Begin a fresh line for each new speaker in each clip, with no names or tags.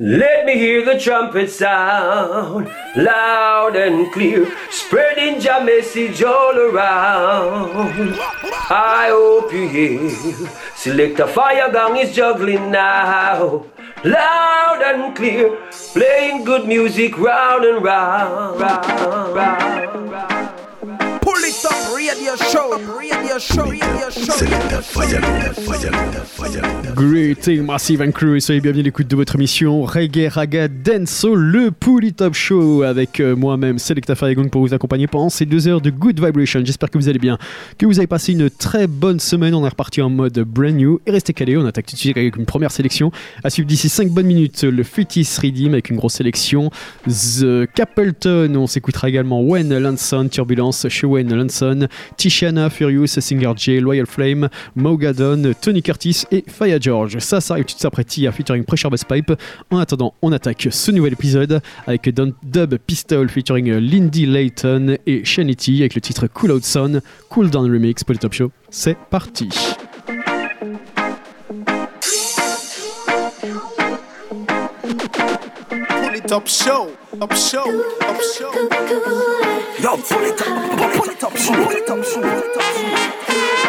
Let me hear the trumpet sound loud and clear, spreading your message all around. I hope you hear. Select a fire gang is juggling now, loud and clear, playing good music round and round. round, round, round.
Radio show, radio show, radio show.
Greeting Massive and Crew et soyez bienvenus à l'écoute de votre émission Reggae Raga Denso, le Pouli Top Show avec euh, moi-même Selecta Farigung pour vous accompagner pendant ces deux heures de Good Vibration. J'espère que vous allez bien, que vous avez passé une très bonne semaine. On est reparti en mode brand new et restez calés. On attaque tout de suite avec une première sélection. À suivre d'ici 5 bonnes minutes, le Fitis Redeem avec une grosse sélection. The Capleton, on s'écoutera également Wayne Lanson, Turbulence chez Wayne Lanson, Tiziana, Furious, Singer J, Loyal Flame, Mogadon, Tony Curtis et Faya George. Ça, ça arrive tout suite après featuring Pressure Bass Pipe. En attendant, on attaque ce nouvel épisode avec Don Dub Pistol featuring Lindy Layton et Shanity avec le titre Cool Out Sun, Cool Down Remix pour le Top Show. C'est parti.
It up, show, up, show, up, show. Yo, pull it up, pull it up, pull it up, pull it up, show.
Son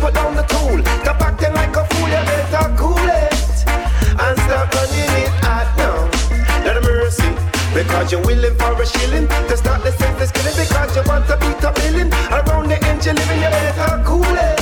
put
down the tool. Stop acting like a fool, you better cool it. And stop running it at now. Not a mercy. Because you're willing for a shilling to start the senseless killing. Because you want to beat a billion. Around the edge you're living, you better cool it.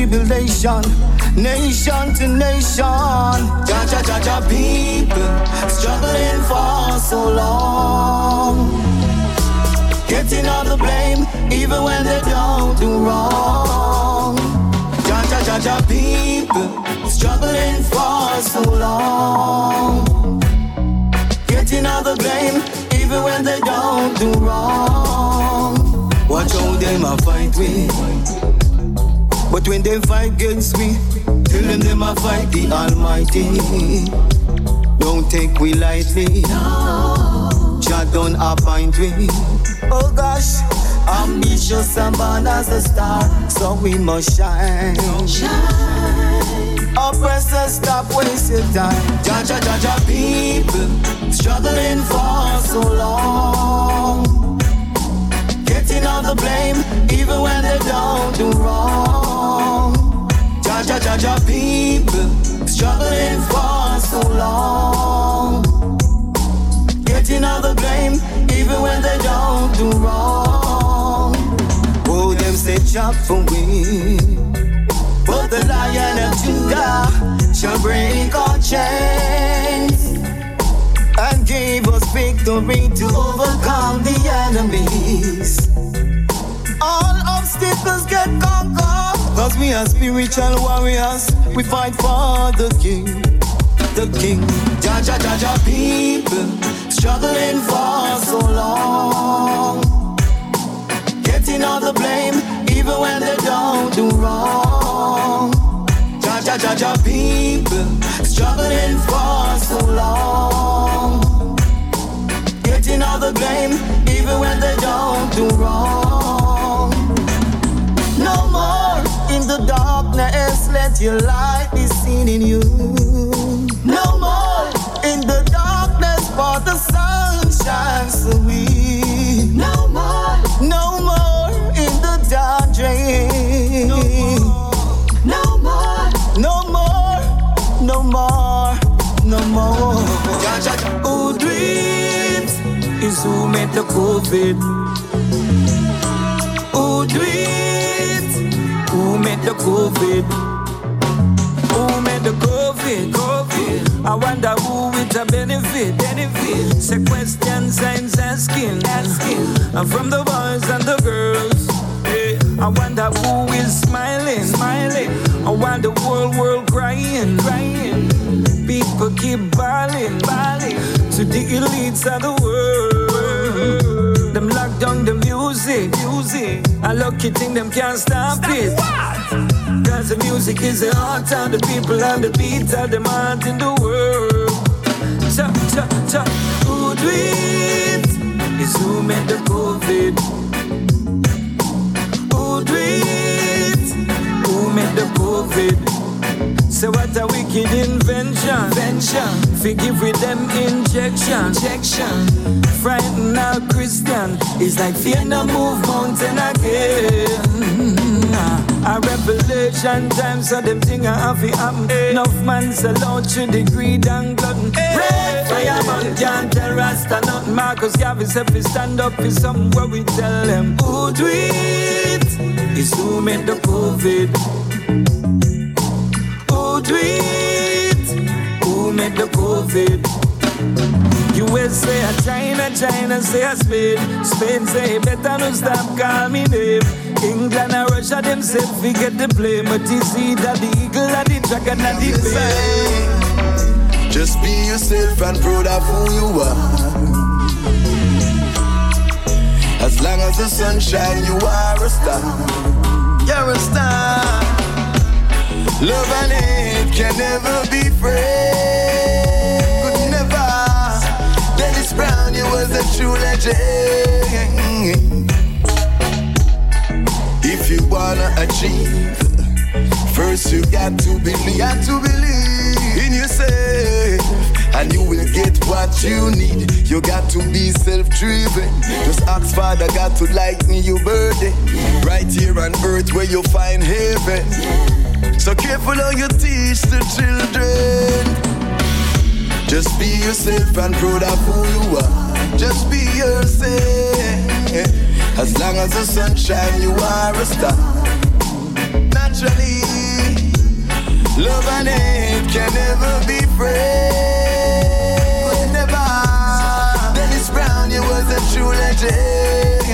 Tribulation, nation to nation. Ja, ja, ja, ja, people struggling for so long. Getting all the blame, even when they don't do wrong. Ja, ja, ja, ja, people struggling for so long. Getting all the blame, even when they don't do wrong. Watch how them a fight we. But when they fight against me, tell them them a fight the Almighty. Don't take we lightly. Jah don't appoint we. Oh gosh, ambitious and born as a star, so we must shine. Oppressors, stop wasting time. Ja, ja, ja, ja, people struggling for so long. Getting all the blame, even when they don't do wrong. Ja, ja, ja, ja, people struggling for so long. Getting all the blame, even when they don't do wrong. Oh, them say chop for we. But the lion of Judah shall break our chains and give us victory to overcome the enemies. All obstacles get conquered, cause we are spiritual warriors. We fight for the king, the king. Ja, ja, ja, ja, people struggling for so long. Getting all the blame, even when they don't do wrong. Ja, ja, ja, ja, people struggling for so long. The blame, even when they don't do wrong. No more in the darkness, let your light be seen in you. No more in the darkness, for the sun shines through we. No more, no more in the dark dream. No is who made the COVID. Who dreams? Who made the COVID?
Who made the COVID? COVID. I wonder who it a benefit. Benefit. Say questions, signs asking. Asking. And from the boys and the girls. Hey, I wonder who is smiling. Smiling. And while the whole world crying, crying, people keep bawling, bawling to the elites of the world. Mm. Them lock down the music, music. I lucky think them can't stop, it. Cause the music is the heart of the people and the beat of the heart in the world. Cha, cha, cha. Who do it? Is who made the COVID? Who do it? Who made the COVID? So what a wicked invention, invention. Forgive with them injection, injection. Frighten our Christian. It's like fear no move mountain again. A revelation time, so them thing I have to happen. Enough man sell out to the greed and glutton. Red fireman can't tell Rasta nothing. Marcus Garvey said we stand up for somewhere we tell them who do it. Is who made the COVID. It? Who made the COVID? USA, China, China say a Spain. Spain say better no stop call me name. England and Russia them say we get the blame, but it's either the eagle or the dragon or the bear.
Just be yourself and proud of who you are. As long as the sun shine, you are a star. You're a star. Love and hate can never be friends. Could never. Dennis Brown, you was a true legend. If you wanna achieve, first you got to believe. Got to believe in yourself, and you will get what you need. You got to be self-driven. Just ask Father God to lighten your burden. Right here on earth where you find heaven. So careful how you teach the children. Just be yourself and proud of who you are. Just be yourself. As long as the sun shine, you are a star. Naturally, love and hate can never be friends. Could never. Dennis Brown, you was a true legend.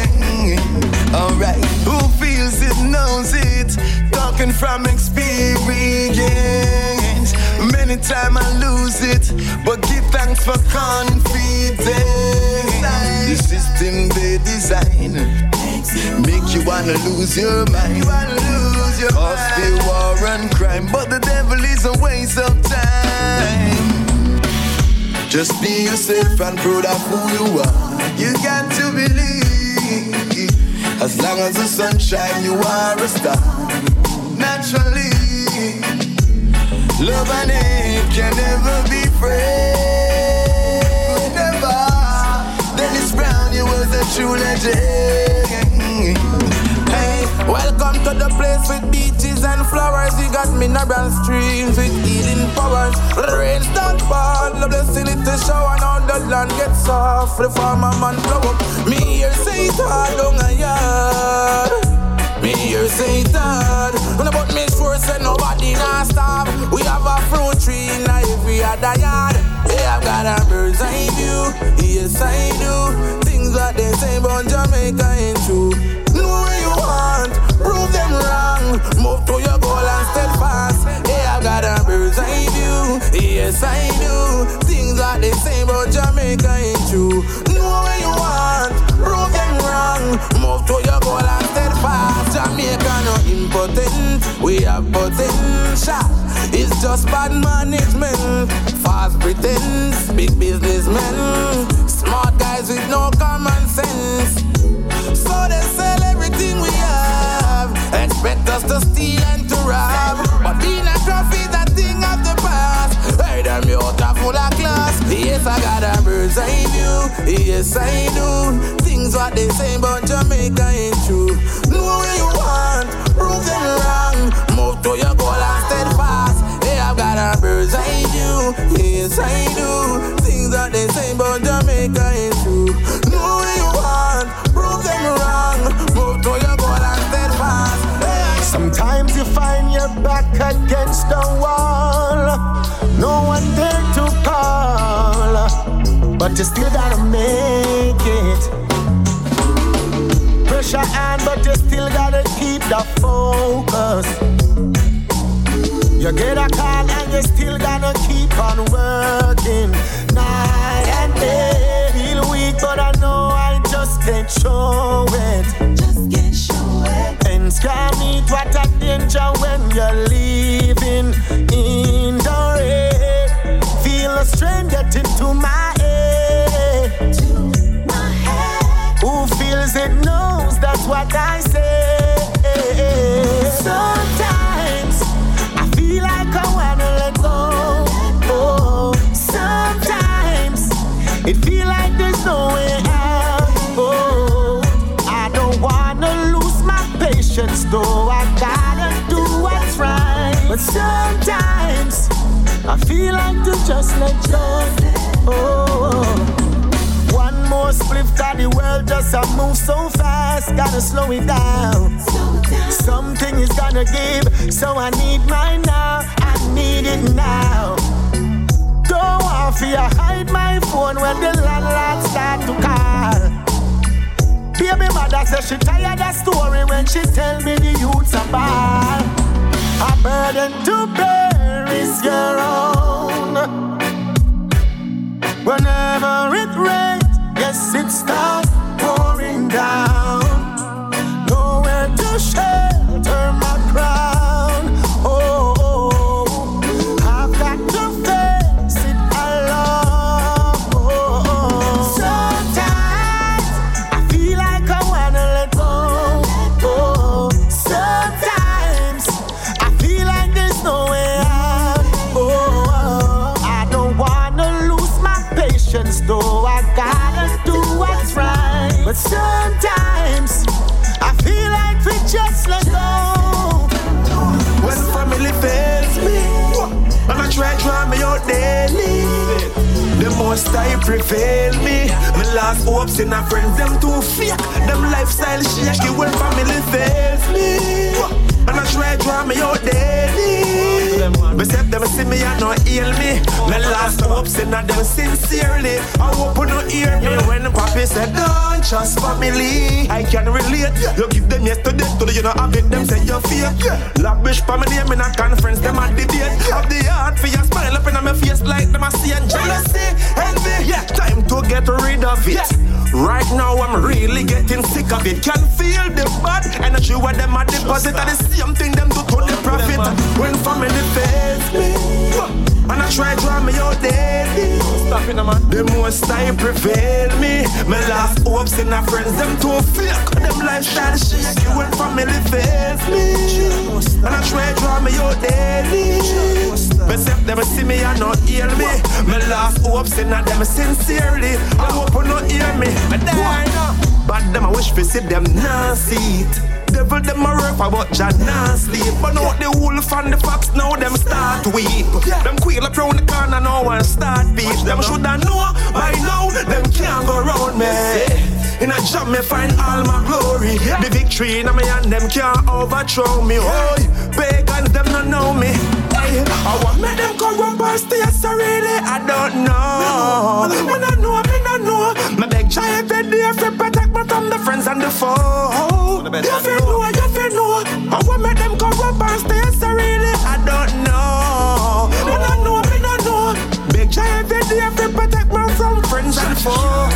Alright, who feels it knows it. Talking from experience. Many times I lose it, but give thanks for confidence. The system they design make you wanna lose your mind. Cause the war and crime, but the devil is a waste of time. Just be yourself and proud of who you are. You got to believe. As long as the sun shine, you are a star. Naturally, love and hate can never be friends. Never. Dennis Brown, you was a true legend.
Hey, welcome to the place with beaches and flowers. You got mineral streams with healing powers. The rains don't fall, the blessing it to shower. Now the land gets soft. The farmer man blow up. Me here say it hard on a yard. Me it hard. When about me sure say nobody not stop. We have a fruit tree in every other yard. Yeah, I've got a bird's eye view. Yes, I do. Things that they say about Jamaica ain't true. Know what you want, prove them wrong. Move to your goal and steadfast. Yeah, I've got a bird's eye view. Yes, I do. Things that they say about Jamaica ain't true. Know what you want, prove them wrong. Move to your goal and steadfast. Jamaica no impotent, we have potential. It's just bad management, fast pretense, big businessmen, smart guys with no common sense. So they sell everything we have, expect us to steal and to rob. But being a trophy, that thing of the past. Hey, them youth are full of class. Yes, I got a bird's eye view. Yes, I do. Things what they say about Jamaica ain't true. Know what you want, prove them wrong. Move to your goal
But you still gotta make it. Pressure on, but you still gotta keep the focus. You get a call and you still gonna keep on working night and day. Feel weak, but I know I just can't show it.
Just can't show it.
Ends can meet what a danger when you're living what I say. Sometimes I feel like I wanna let go. Oh, sometimes it feel like there's no way out. Oh, I don't wanna lose my patience though. I gotta do what's right. But sometimes I feel like to just let go. Oh. One more spliff, got the world just a move so fast. Gotta slow it down. Something is gonna give, so I need mine now. I need it now. Don't want for you hide my phone when the landlord start to call. Baby mother says she tired of story when she tell me the youths are bad. A burden to bear is your own. Whenever it rains, yes, it starts pouring down. Nowhere
most I prevail me. My last hopes in a friends, them too fake. Them lifestyle shaky when family fails me. And I try draw me out daily. If them see me and not heal me. My last hopes in a them sincerely. I hope you not hear me when papi said, Don't trust family. I can relate. You give them yesterday to the you know habit them say you're fake. Lavish for my name in a conference, them at the date. Have the heart for your smile up in my face like them I see and jealousy, envy. Yeah, time to get rid of it. Right now I'm really getting sick of it. Can feel the bad energy where them a deposit. And the same thing them do to the profit. When family fails me, and I try draw me out daily. Stop it, man. The most I prevail me. My last hopes in a friends, them too fake. Them lifestyle shaky when family fails me. And I try draw me out daily. But if them see me and not hear me, my last hopes in them sincerely. I hope you not hear me. But them I wish to see them not see it. Devil them a for but Jah not sleep. But now the wolf and the fox now them start weep. Them quail up round the corner now and start beat. Them shoulda know by now them can't go round me. In a job me find all my glory. The victory in my hand them can't overthrow me. Oh, pagans them not know me. Hey, I want make them corrupt and stay so really I don't know. Me no know, me no know. Me beg Jah every day to protect me from the friends and the foe. You feel know, you feel know. I want make them corrupt and stay so really I don't know. Me no know, me no know. Beg Jah every day to protect me from friends and foe.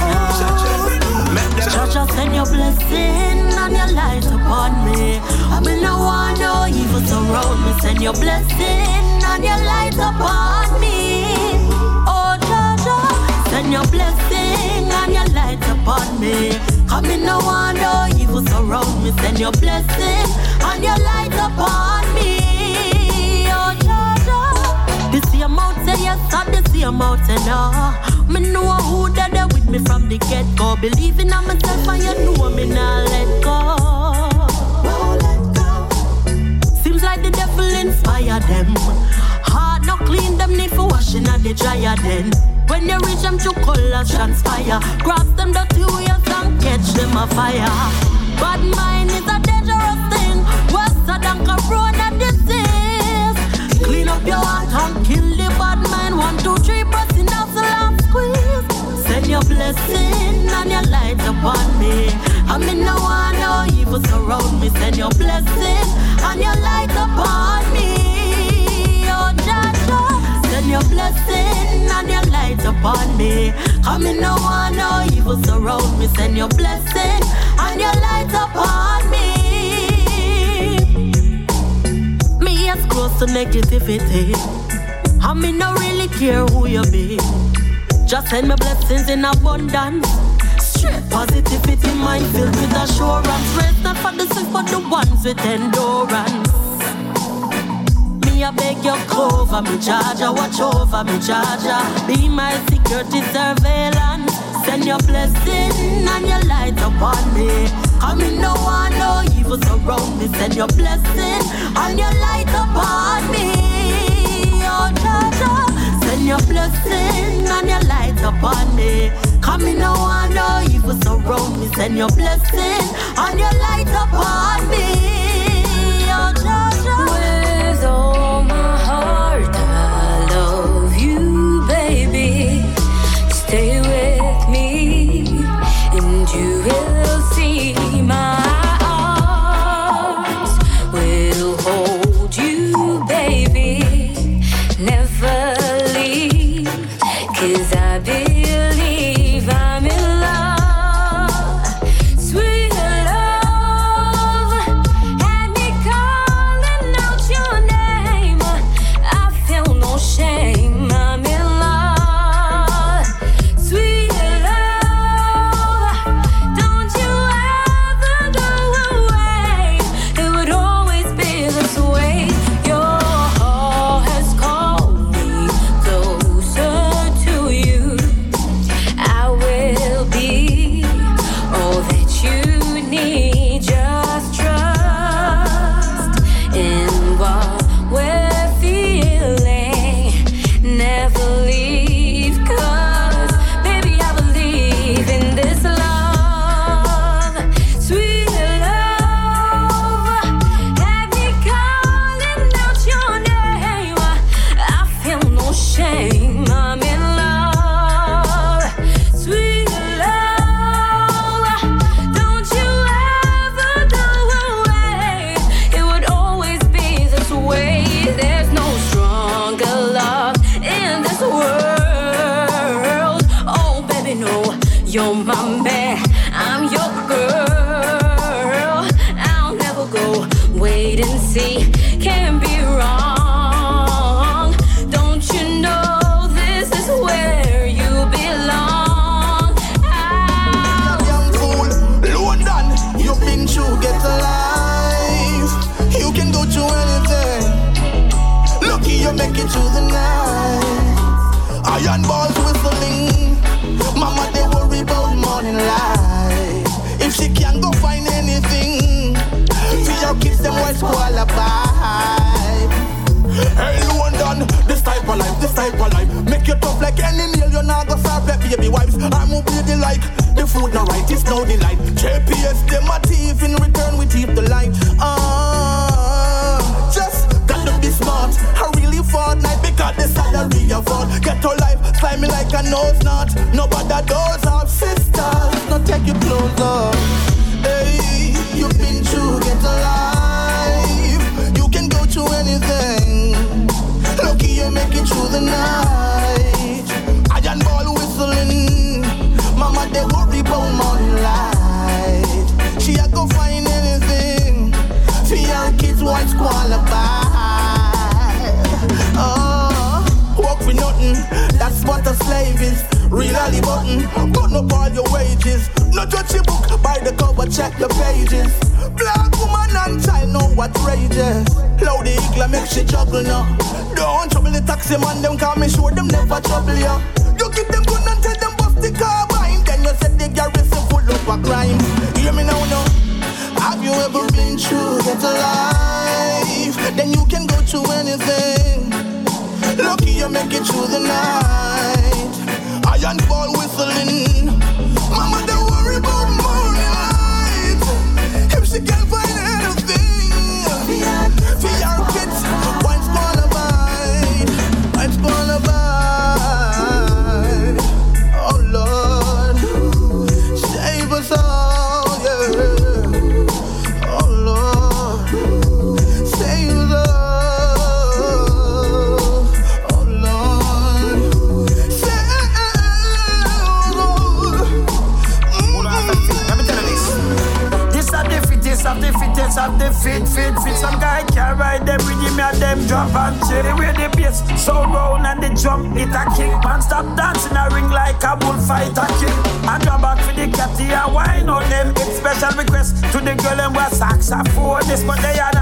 Make them
Church, I send your blessing and your light upon me. I mean, no one, no evil surround me. Send your blessing and your light upon me. Oh, Jaja, send your blessing and your light upon me. Come in, no one, no evil surround me. Send your blessing and your light upon me. Oh, Jaja, the same mountain, yes, and the same mountain, no. Me know who that with me from the get go. Believing in myself and you know me now let go. Like the devil inspire them. Heart not clean, them need for washing at the dryer then. When you reach them to colors transpire. Grasp them dirty ways and catch them a fire. Bad mind is a dangerous thing. Worse than corona disease. Clean up your heart and kill the bad mind. One, two, three, busting off the last squeeze your blessing and your light upon me. I'm in no one, no evil surround me. Send your blessing and your light upon me.
Oh, Joshua, send your blessing and your light upon me. I'm in no one, no evil surround me. Send your blessing and your light upon me. Me as close to negativity. I mean, no really care who you be. Just send me blessings in abundance. Straight positivity, mind filled with assurance. Rest not for the sick, but the ones with endurance. Me, I beg your cover, me charger, watch over me charger. Be my security surveillance. Send your blessing and your light upon me. Come in, no one, no evil surround me. Send your blessing and your light upon me your blessing and your light upon me. Come in, no one, no evil surround me. Send your blessing and your light upon me. Oh,
Joshua. Waves special request to the girl and wear saxophone. This but they are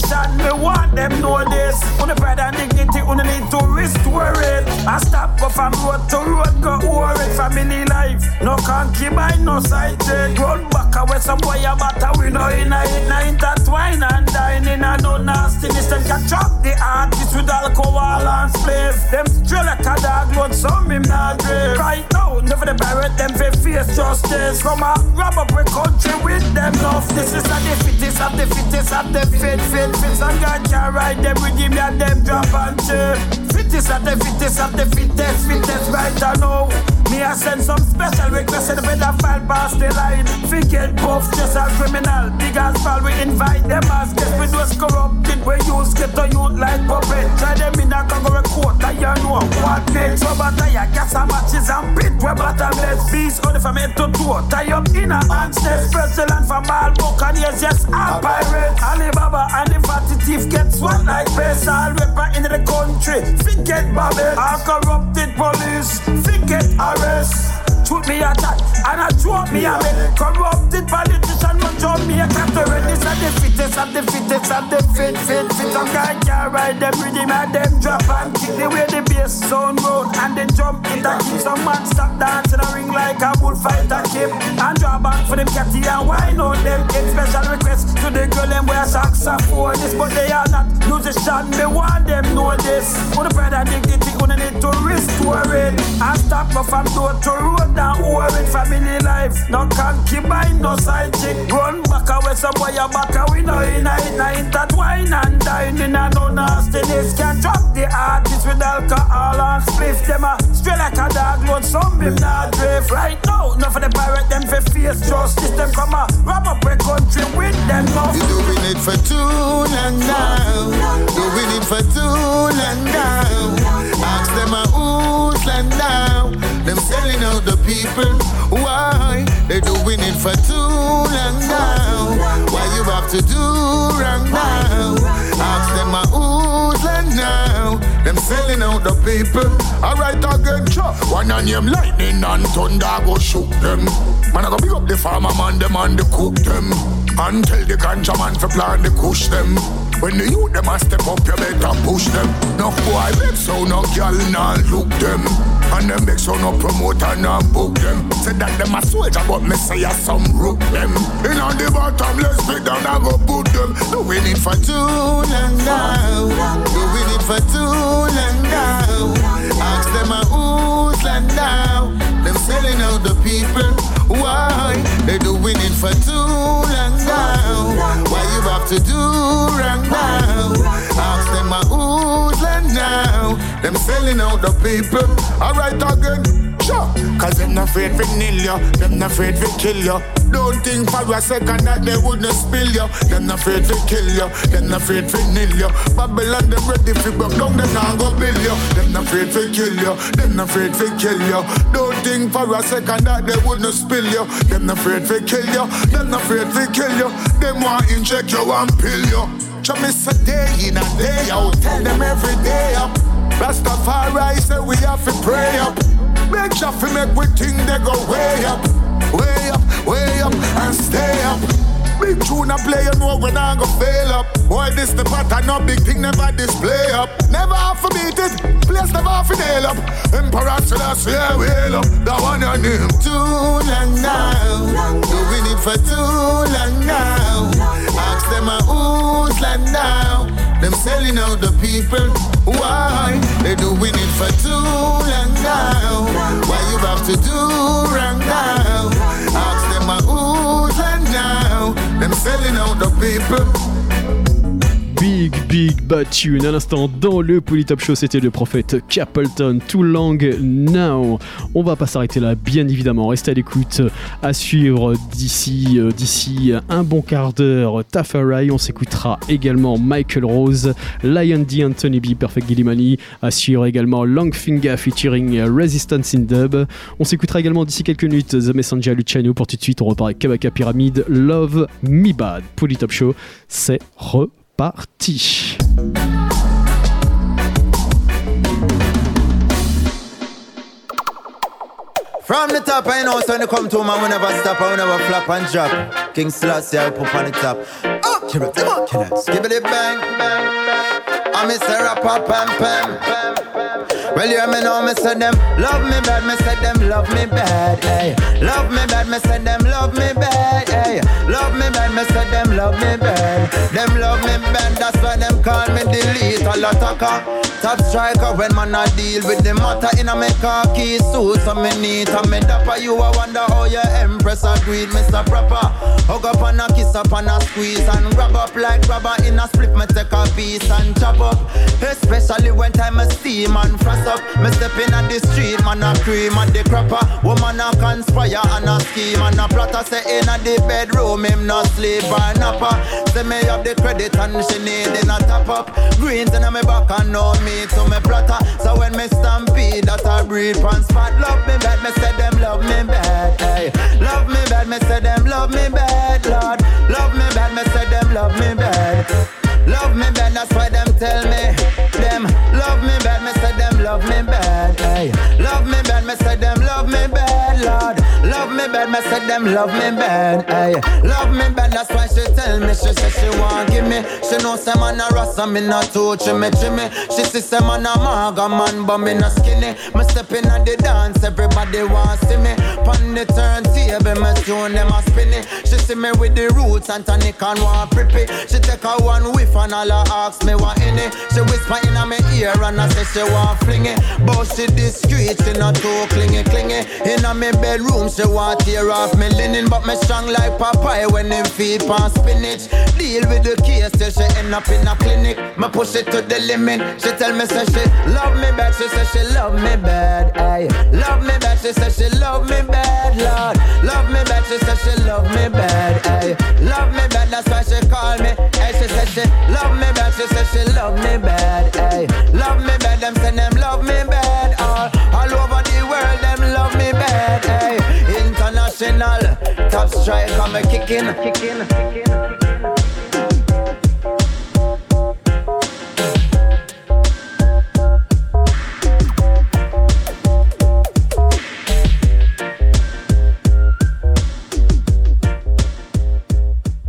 musician. Me want them know this. On the pride and dignity, on need to restore it. I stop go from road to road, go over it. Family life, no concubine, no side chick. Run back away some boy about we know in a it, na intertwine and dine in a no nastiness. Them can chop the artist with alcohol and spliff. Them drill like a dog, load some him not drift. Right now, never the pirate them fi face justice. Come a rob up a country with them love. This is a the fittest of the fittest of the fit, fit, fit. Some guy can ride them with him and them drop and chip. Fittest of the fittest of the fittest, fittest right I know. Me I send some special requests in the pedophile past the line. Forget buff, just a criminal. Big as fall, we invite them as guests. We those corrupted, we use get to youth like puppet. Try them in a kangaroo court, I you know what next. So but I gas and matches and pit, we bottomless. Beast only from head to toe. Tie up in a hand's nest. First the land from all Buccaneers, yes, I'm pirate. Alibaba and the fatty thief get swat like best. All rapper in the country, forget Babel. All corrupted police, forget arrest. Shoot me a chat and I drop me a bit. Corrupted politician, man, drop me a category. This are the fittest of the fittest of the fit, fit, fit. Some guy can't ride them rhythm and them drop and kick the way the bass sound road and then jump in that keep some man stop dancing a ring like a bullfighter kip and draw back for them catty and wine on them. Get special requests to the girl them wear saxophone. This but they are not musician. Me want them know this. The pride and dignity, on need to restore it and stop me from door to road over it. Family life, no concubine, no side chick. Run back away, some boy you back away. No in a in a intertwine and dine in a no nastiness. Can drop the artist with alcohol and spliff them a straight like a dog load. Some him not drift right now. No for the pirate them for face justice. Them come a rob up a country with them no.
You doing it for too long now. Doing it for too long now. Ask them a who's land now. Them selling out the people. Why? They doing it for too long now. Why you have to do wrong now? Ask them a who's land now. Them selling out the people. Alright again, cha. One on name lightning and thunder go shoot them. Man, I go pick up the farmer man, them and the cook them. And tell the ganja man to plan the push them. When the youth them a step up, you better push them. No boy make so no girl nah look them. And them make so no promoter nah book them. Say that them a soldier, but me say a some rook them. In on the bottom, let's sit down and go put them. Doing it for too long now. Doing it for too long now. Ask them a who's land now. Them selling out the people. Why? They doing it for too long now. Why you have to do wrong now? Ask them a who's now. Them selling out the people. Alright again. Sure. Cause them not afraid to nail you. Them not afraid to kill you. Don't think for a second that they wouldn't spill you. Them not afraid to kill you. Them not afraid to nail you. Babylon them ready to broke down. Them not go build you. Them not afraid to kill you. Them not afraid to kill you. Don't think for a second that they wouldn't spill you. Them not afraid to kill you. Them not afraid to kill you. Them want inject you and pill you. Show me say day in and day out. Tell them every day up. Rastafari say we have to pray up. Make sure fi make we think they go way up, way up, way up, and stay up. Big tune a play, you know when I go fail up. Boy, this the pattern, no big thing, never display up. Never have to beat it, place never have to nail up. Emperor Selassie, yeah, wheel up. That one your name. Too long now, doing it for too long now. Ask them a who's land now. Them selling out the people. Why? They doing it for too long now. Why you have to do wrong now? Ask them a who's land now. Them selling out the people.
Big Bad Tune. À l'instant dans le Polytop Show c'était le prophète Capleton Too Long Now on va pas s'arrêter là bien évidemment. Restez à l'écoute à suivre d'ici euh, d'ici un bon quart d'heure Tafari on s'écoutera également Michael Rose Lion D Anthony B Perfect Gillimani à suivre également Longfinger featuring Resistance in Dub. On s'écoutera également d'ici quelques minutes The Messenger Luciano pour tout de suite on repart avec Kabaka Pyramid Love Me Bad. Polytop Show c'est reparti parti.
From the top, I know, when you come to man, we never stop, I never flop and drop. King Selassie, I put on the top. Oh, kill it, on, kill it. Skip it, bang, bang, bang. I'm Mr. Rapper, pam, pam, pam. Well, you hear me know, me say them love me bad, me say them love me bad, hey. Love me bad, me say them love me bad, hey. Love me bad, me say them love me bad. Them love me bad, that's why them call me delete a car. Top striker when man I deal with the matter in a me khaki suit, so me neat and me dapper. You I wonder how your empress agreed, Mr. Proper. Hug up and a kiss up and a squeeze and grab up like rubber in a split. Me take a piece and chop up, especially when time a steam and frost up. Me step in at the street, man a cream and the crapper. Woman a conspire and a scheme and a plotter say in at the bedroom him not sleep or napper. Say me have the credit and she need in a top up. Greens in me back and know me to me platter. So when me stampede that I breathe pan spot. Love me bad, me say them love me bad. Hey. Love me bad, me say them love me bad, Lord. Love me bad, me say them love me bad. Love me bad, that's why them tell me. Them love me bad, me say them love me bad. Hey. Love me bad, me say them love me bad, Lord. Love me bad, me say them love me bad. Hey. Love me bad, that's why she tell me. She say she want give me. She know say man a rasta, me not touch me, Jimmy. She see say man a maga man, but me not skinny. Me step in at the dance, everybody want see me. Pon the turntable, me tune them a spinny. She see me with the roots and tonic and want prippy. She take a one whiff and all her ask me what in it. She whisper in my ear and I say she want fling it. But she discreet, she not too clingy, clingy. In my bedroom, she want tear off me linen, but me strong like Popeye when him feed pan spinach. Deal with the case till she end up in a clinic. Me push it to the limit. She tell me say she love me bad, she say she love me bad. Ay, love me bad, she say she love me bad, Lord. Love me bad, she say she love me bad. Ay, love me bad, that's why she call me. Ay, she say she love me bad, she say she love me bad. Ay, love me bad, them say them love me bad. All, all over the world, them love me bad. Ay, international top strike, I'm a kicking, kicking, kicking.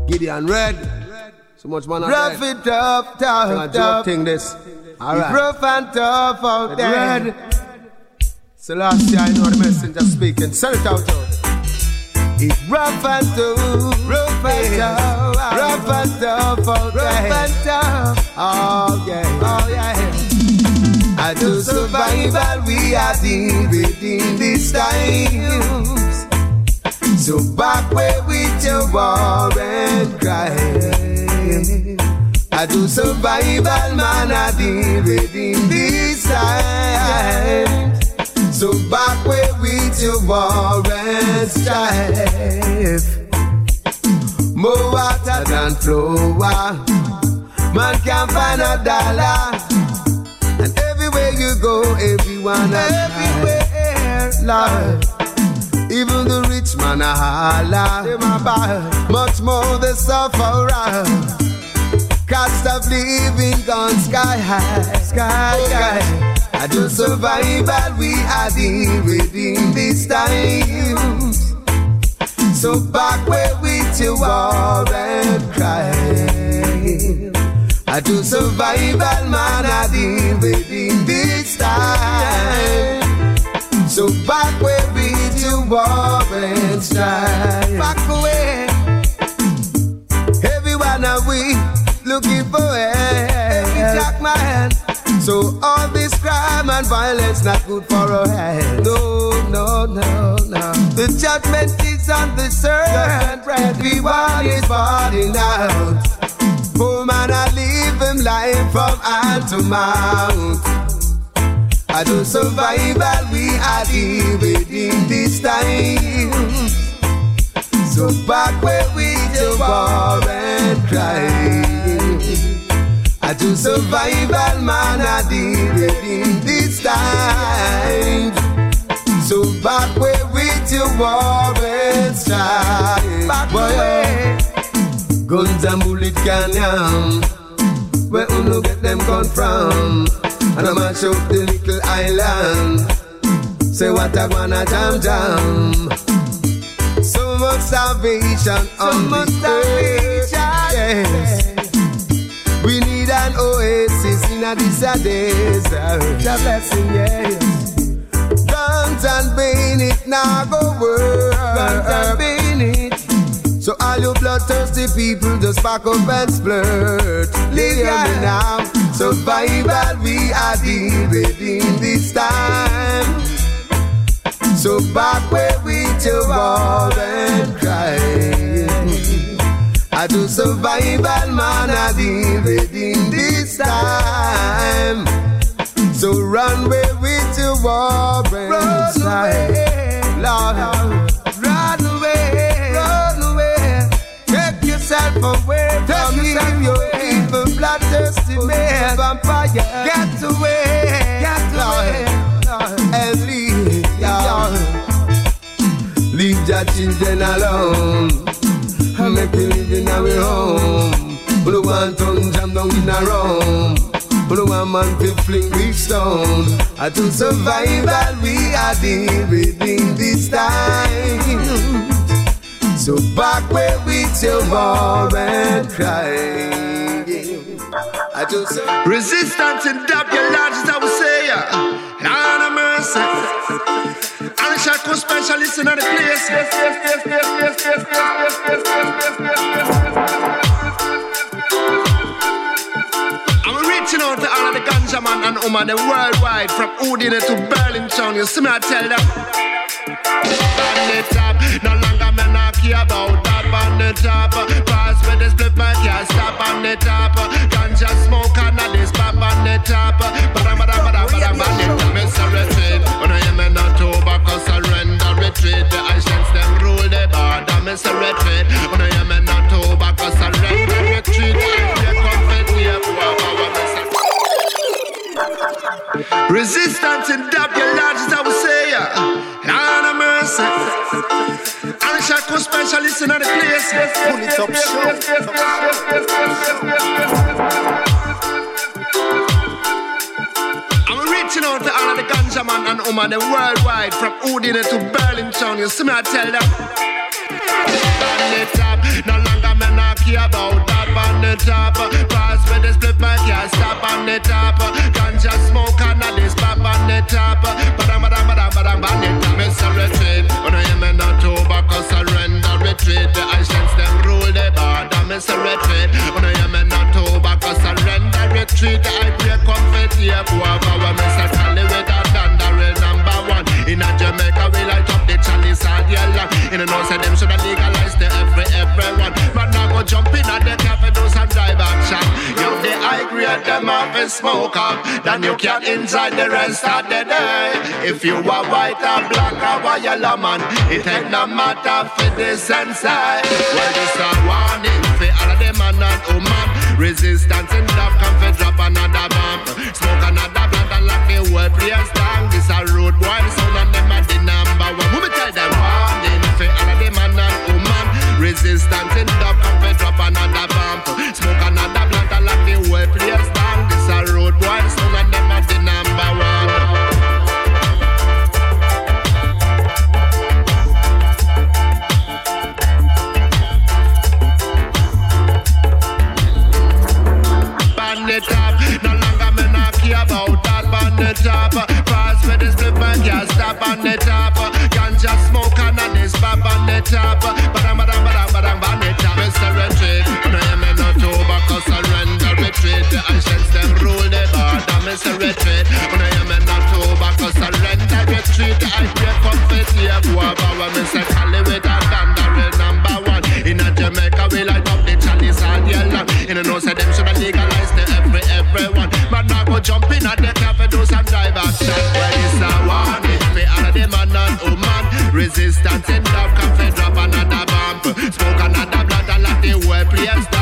Gideon Red. So much man
Rough it up, tough, tough.
thing this. All right.
rough and tough out there.
red. Selassie, I know the messenger speaking. Send it out. Joe.
It's rough and tough, rough and tough, rough and tough out there. Rough and tough. Oh yeah, oh yeah. And to survival we are dealing in these times. So back where with your war and cry. I do survival man I deal in this time. So back where with your war and strife. More water than flow. Man can find a dollar. And everywhere you go, everyone everywhere, Love. Even the rich man a holler, them a buy. Much more the sufferer. Cost of living gone sky high, sky high. I do survival we are dealing with in these times. So back where we to war and cry. I do survival man I deal with in this time. So back where we to war and strife. Back away. Everyone are we looking for help. Every jack my hand. So all this crime and violence not good for our health. No, no, no, no. The judgment is on the servant. Everyone is falling out. Poor man, I live him life from hand to mouth. I do survival, we are living in this time. So back where we to war and cry. I do survival, man, I deal in this time. So back where we to war and. Back where guns and bullet can um, where uno get them gun from. And I mash up the little island. Say what I wanna jam jam. So much salvation on
much
the earth. Yes. An oasis in a desert. A blessing, yes. Guns and bayonet now go work. Guns and bayonet. So all you bloodthirsty people just back up and splurt. Hear me now. Survival we are dealing this time. So back where we to war and cry. I do survival man I deal with in this time. So run away we to war and cry. Lord, run away, run away. Take yourself away from me, your evil bloodthirsty man. Vampire, get away, get away, and leave, Lord. Leave your children alone. We live in our home. We don't want to jam down in a room. We don't man to fling with stone. I do survival we are dealing this time. So back where we till more and cry. I do sur-
Resistance and dub your largest, I would say. Mercy. And Shaku specialist in the place. I'm reaching out to all of the ganja man and woman the worldwide from Udine to Berlin town. You see me, I tell them. On the top, no longer me not care about that on the top. Pass with the split, my can't stop on the top. Ganja smoke and a this pop on the top. Resistance and dub your largest, I would say, yeah. Lord of mercy. And Shaku specialist in the place.
Pull it up, show.
I'm reaching out to all of the ganja man and woman worldwide from Udine to Berlin town. You see me, I tell them. On the top, no longer me not care about that on the top. Pass with the split, my can't stop on the top. Retreat. When I me not tobacco surrender retreat. I pray comfort here. Whoever we miss a tally with a dandarill number one. In a Jamaica, we light up the chalice all year long. In the north, say them should have legalized the every, everyone. But now go jump in at the cafe, do some drive action. You the high grade, them off and smoke up. Then you can enjoy the rest of the day. If you are white or black or yellow man, it ain't no matter for the sense. Well, this a warning Resistance in love drop another bomb. Smoke another blunt and lock the whole place down. This a road boy, them the number one. Tell them warning for all of and. Resistance in top. Pass with the split man can't stop on the top. Ganja smoke and this pop on the top. Badam badam badam badam on the top. Mr. Retreat, when I am in a tobacco surrender retreat. The Asians them rule the border. Mr. Retreat, when I am in a tobacco surrender retreat. I pray comfort here. Whoever we Mr. Cali with a dandarill eh, number one. In a Jamaica we light up the chalice all year long. In a no say them should have legalized the every everyone. But now go jump in at the Resistance in love cafe drop another bomb. Smoke another blood and lock the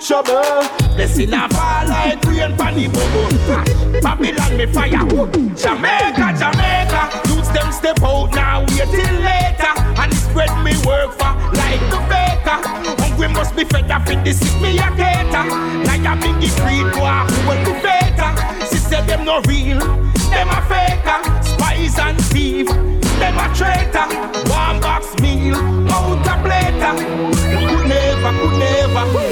trouble. Blessing a fall like rain pan the bubble. Babylon me fire. Jamaica, Jamaica, youths them step out now, wait till later, and spread me work for like the baker. Hungry must be fed up in the sick me a cater. Like a biggie creed, go a hold the beta. She said them no real, them a faker. Spies and thief, them a traitor. One box meal, out a plater. Could never, could never.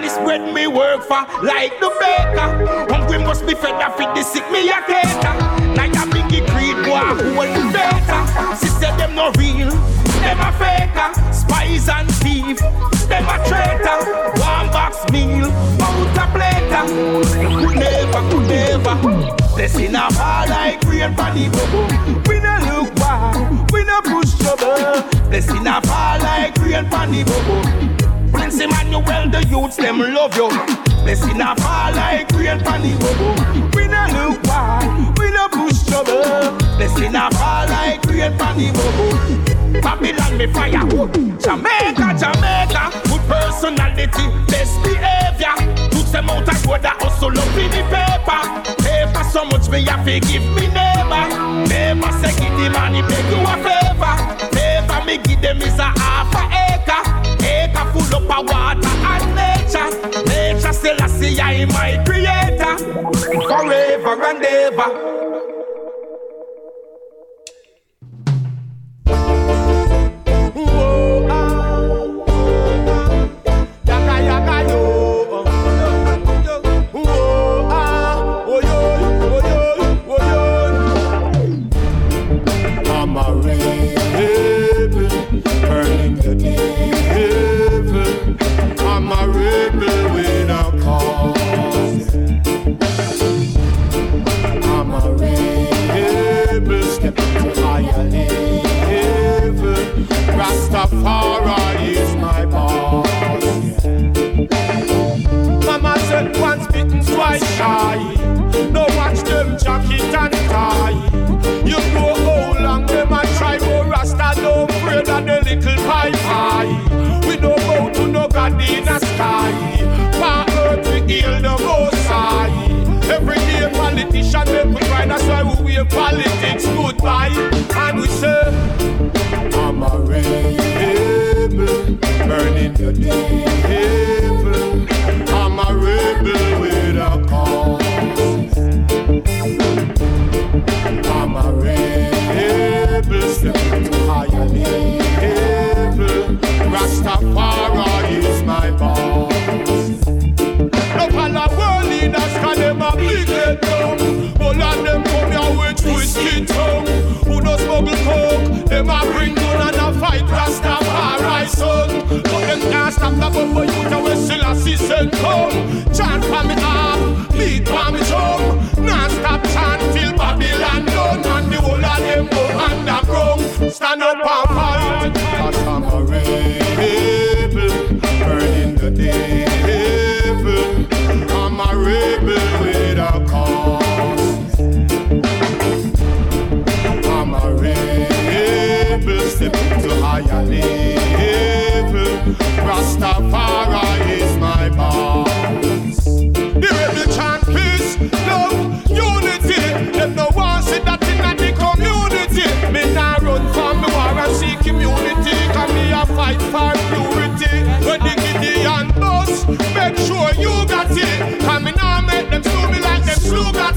And it's spread me work for like the baker. Hungry must be fed up with the sick me a cater. Like a biggie creed, go a hold the better. She them no real, them a faker. Spies and thief, them a traitor. One box meal, out a plater. Could never, could never. Blessing a fall like rain for the bubble. We no look back, we no push trouble. Blessing a fall like rain for the bubble. Prince Emmanuel, the youths them love you. Blessing a fall like rain for the bubble. We no look back, we no push trouble. Blessing a fall like rain for the bubble. Babylon me fire. Jamaica, Jamaica, good personality, best behavior. Put them out a road that hustle up in the paper. Paper so much me have to give me neighbor. Neighbor say give the money make you a favor. Favor me give them is a half a acre. Full up of water and nature. Nature still I see I my creator. Forever and ever.
high. Power earth we heal the most high. Every day politician make we cry. That's why
we wear politics goodbye. And we say, I'm a rebel, burning the devil. I'm a rebel with a cause. I'm a rebel, stepping to higher level. Rastafari. A send come. Chant for me arm, beat for me drum.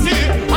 Slew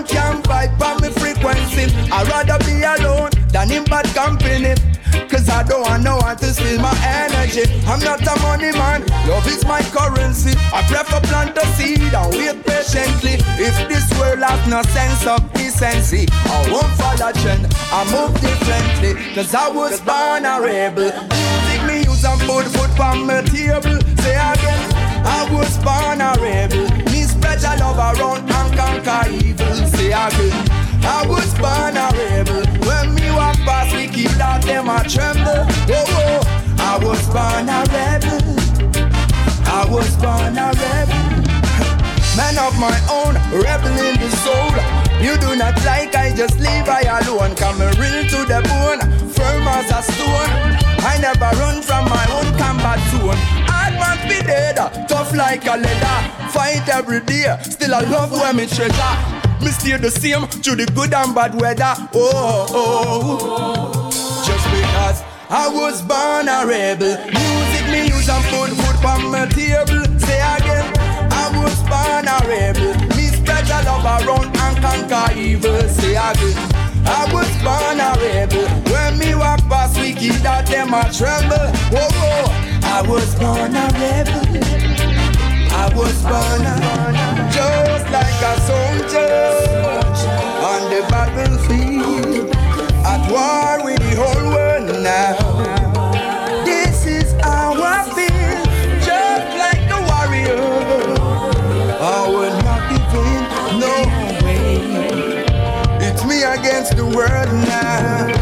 anyone can fight by me frequency. I'd rather be alone than in bad company. Cause I don't want no one to steal my energy. I'm not a money man, love is my currency. I prefer plant the seed and wait patiently. If this world has no sense of decency, I won't follow trend, I move differently. Cause I was born a rebel. Music me use and put food on my table. Say again, I was born a rebel. Me spread your love around conquer evil. Say again, I was born a rebel. When me walk past, we keep that them a tremble. Oh, oh, I was born a rebel. I was born a rebel. Man of my own, rebel in the soul. You do not like, I just leave I alone. Come real to the bone, firm as a stone. I never run from my own combat zone. Must be dead, tough like a leather. Fight every day, still I love where me treasure. Me stay the same through the good and bad weather. Oh, oh, oh. just because I was born a rebel. Music me use and put food on my table. Say again, I was born a rebel. Me spread the love around and conquer evil. Say again. I was born a rebel. When me walk past wicked that them a tremble. Whoa, whoa. I was born a rebel. I was born a just like a soldier on the battlefield. At war with the whole world now. This is I feel, just like the warrior. I will not give in, no way. It's me against the world now.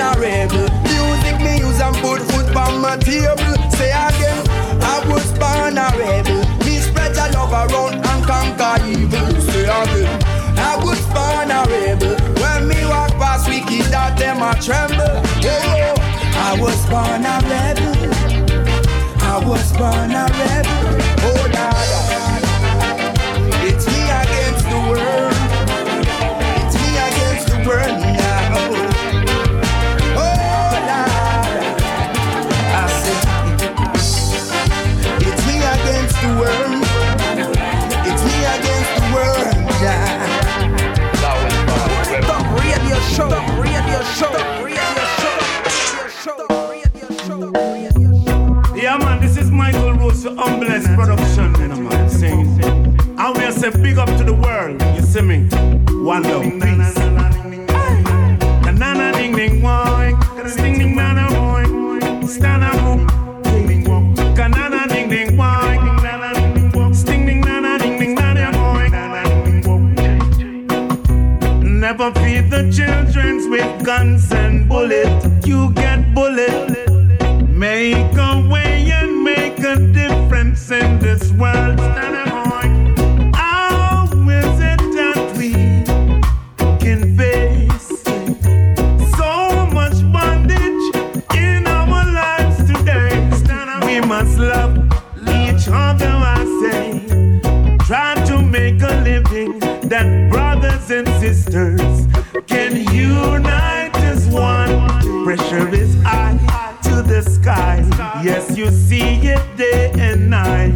A rebel. Music me use and put food on my table. Say again, I was born a rebel. Me spread your love around and conquer evil. Say again, I was born a rebel. When me walk past wicked, that them a tremble. Oh, oh I was born a rebel. I was born a rebel.
Show.
Yeah, man, this is Michael Rose for Unblessed Production, you know, man, sing. And we say big up to the world, you see me? One love, Never feed the children with guns and bullets. You get bullet. Make a way and make a difference in this world. Pressure is high to the sky. Yes, you see it day and night.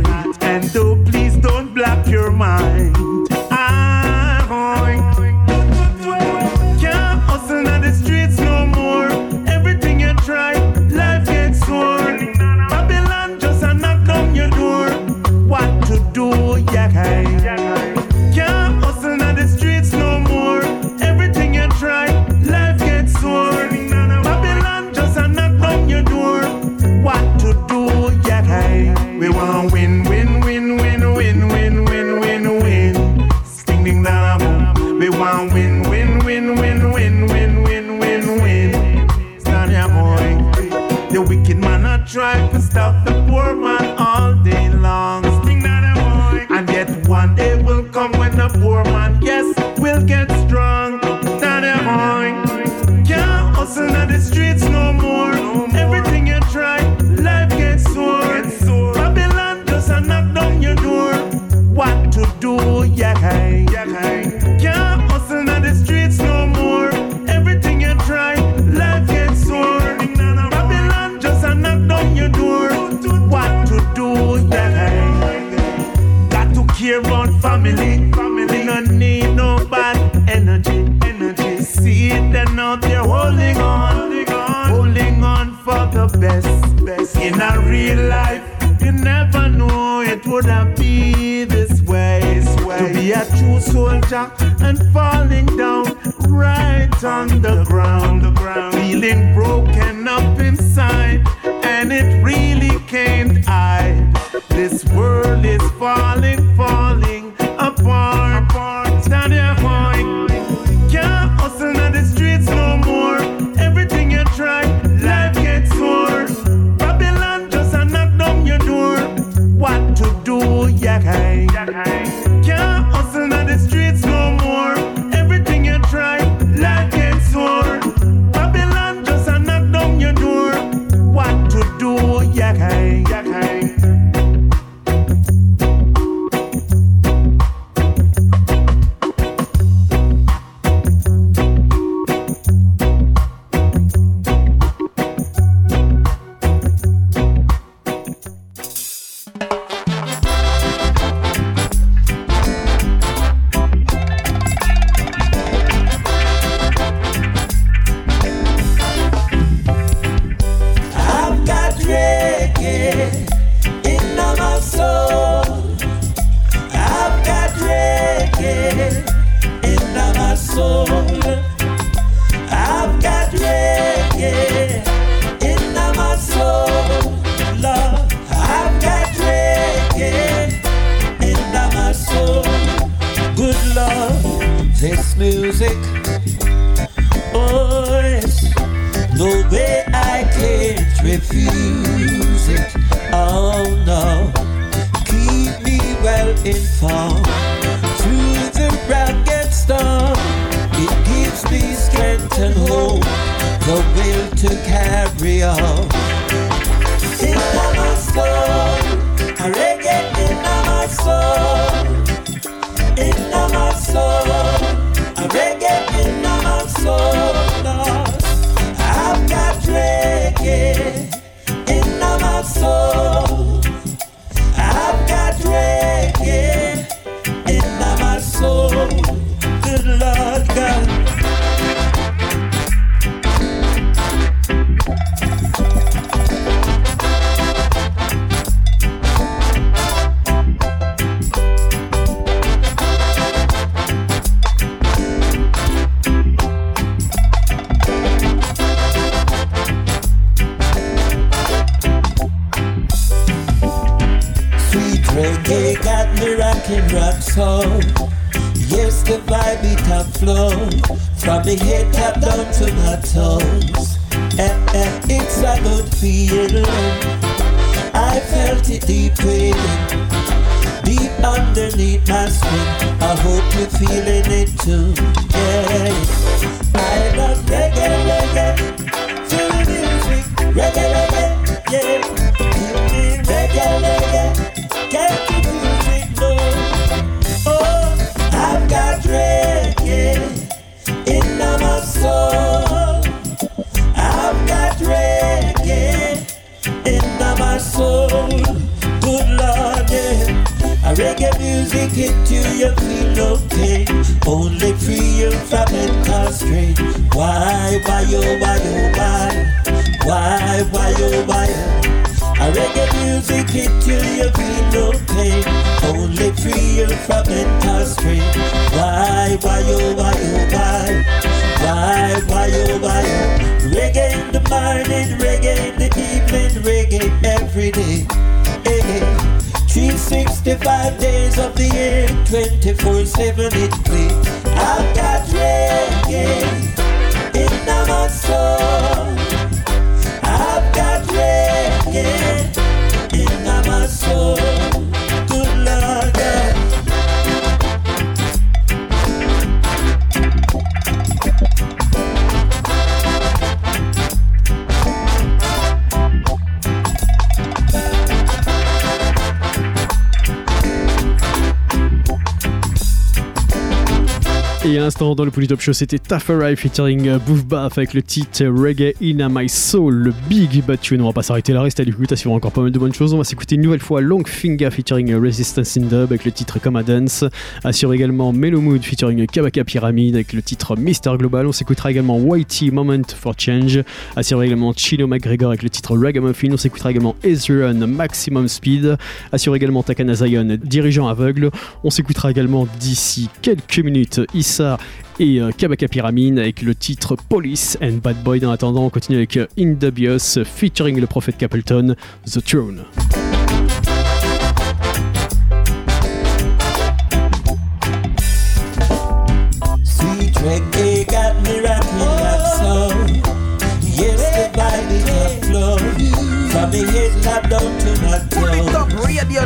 le Poly Top
Show, c'était Tougher featuring euh, Boof Bath avec le titre Reggae in My Soul, le Big Bad On va pas s'arrêter là, reste à l'écoute, assurant encore pas mal de bonnes choses. On va s'écouter une nouvelle fois Long Finger featuring euh, Resistance in Dub avec le titre Come Dance. Assure également Mellow Mood featuring euh, Kabaka Pyramid avec le titre Mister Global. On s'écoutera également Whitey Moment for Change. Assure également Chino McGregor avec le titre Ragamuffin. On s'écoutera également Ezreon Maximum Speed. Assure également Takana Zion, dirigeant aveugle. On s'écoutera également d'ici quelques minutes Issa et euh, Kabaka Pyramine avec le titre Police and Bad Boy. En attendant, on continue avec euh, Indabios featuring le prophète Capleton, The Throne.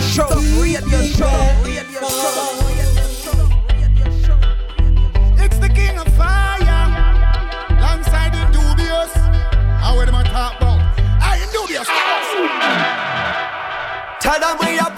Show.
Cause we are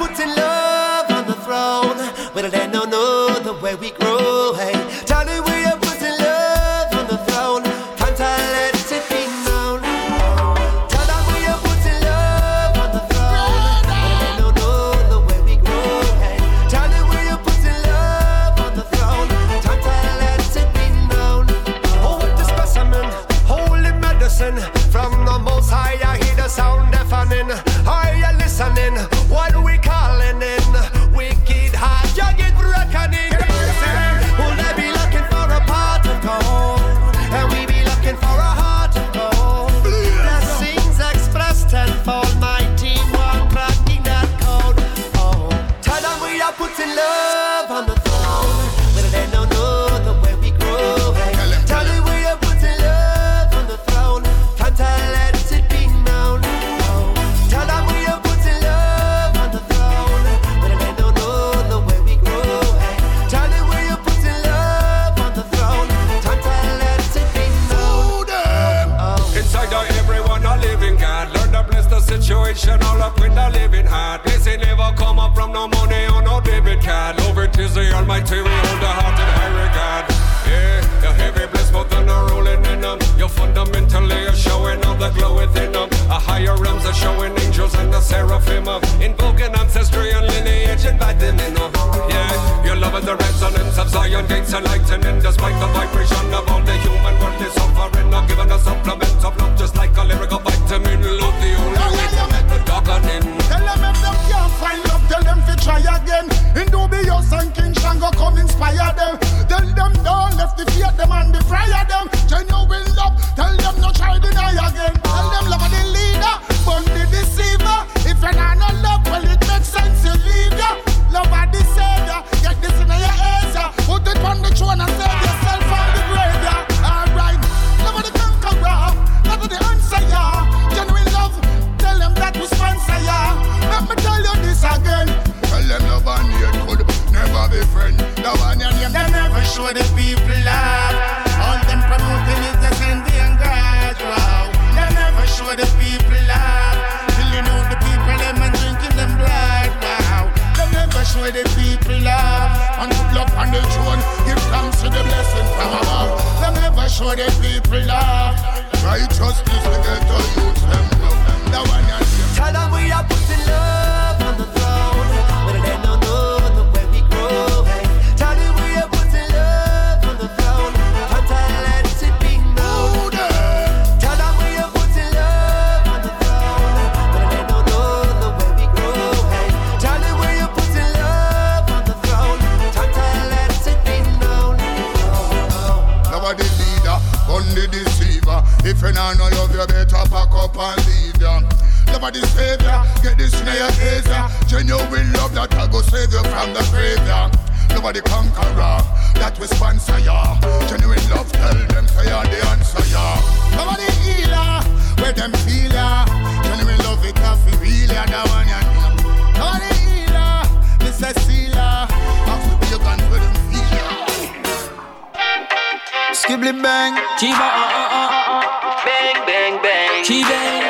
Skibly bang, chiba uh uh uh uh. Bang bang bang, chibang.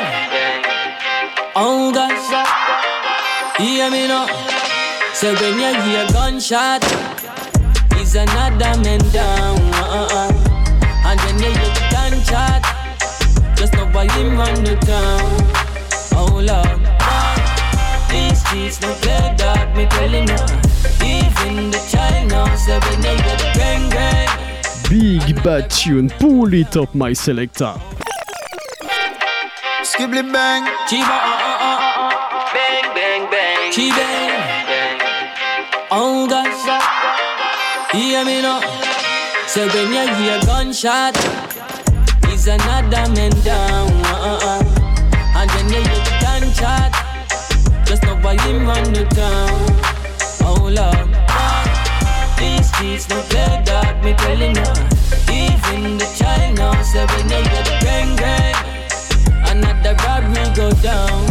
Oh gosh, hear me now. So when you hear gunshot, is another man down. Uh uh And when you hear the gunshot, just know why him run the town. Oh Lord, these streets no play dog, me telling you. Even the child now, so when you hear the bang bang.
Big Bad Tune, pull it up, my selector.
Skibly bang, chiba uh uh uh uh. Bang bang bang, chibang. Oh gosh, hear me now. So when you hear gunshot, is another man down. Uh uh uh. And when you hear the gunshot, just know why him run the town. Oh Lord, streets no play dog, me telling you. Even the child now, so when you hear the bang. Another robbery go down.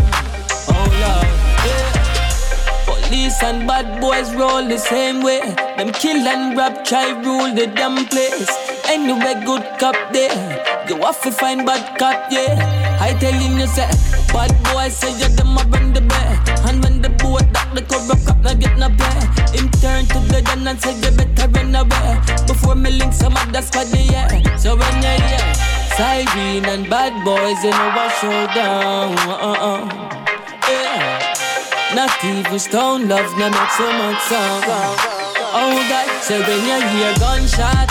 Oh Lord, yeah. Police and bad boys roll the same way. Them kill and rob, try rule the damn place. Anyway, good cop there. You have to find bad cop, yeah. I telling you, say, bad boys say you them a run the bear. And when the boat that the corrupt cop not get no pay. Him turn to the gun and say you better run away. Before me link some other squad, yeah. So when you hear Siren and bad boys, you know I showdown. Uh-uh. Yeah. Not even stone love, no make so much sound. Oh God, so when you hear gunshot,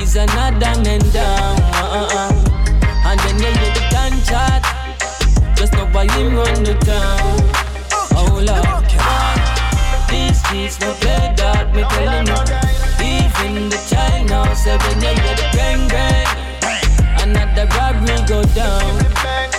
is another man down. Uh-uh. And then you hear the gunshot, just know why him run the town. Oh Lord, these streets no play dog, me telling you. Even the so when you the bang bang, another robbery go down.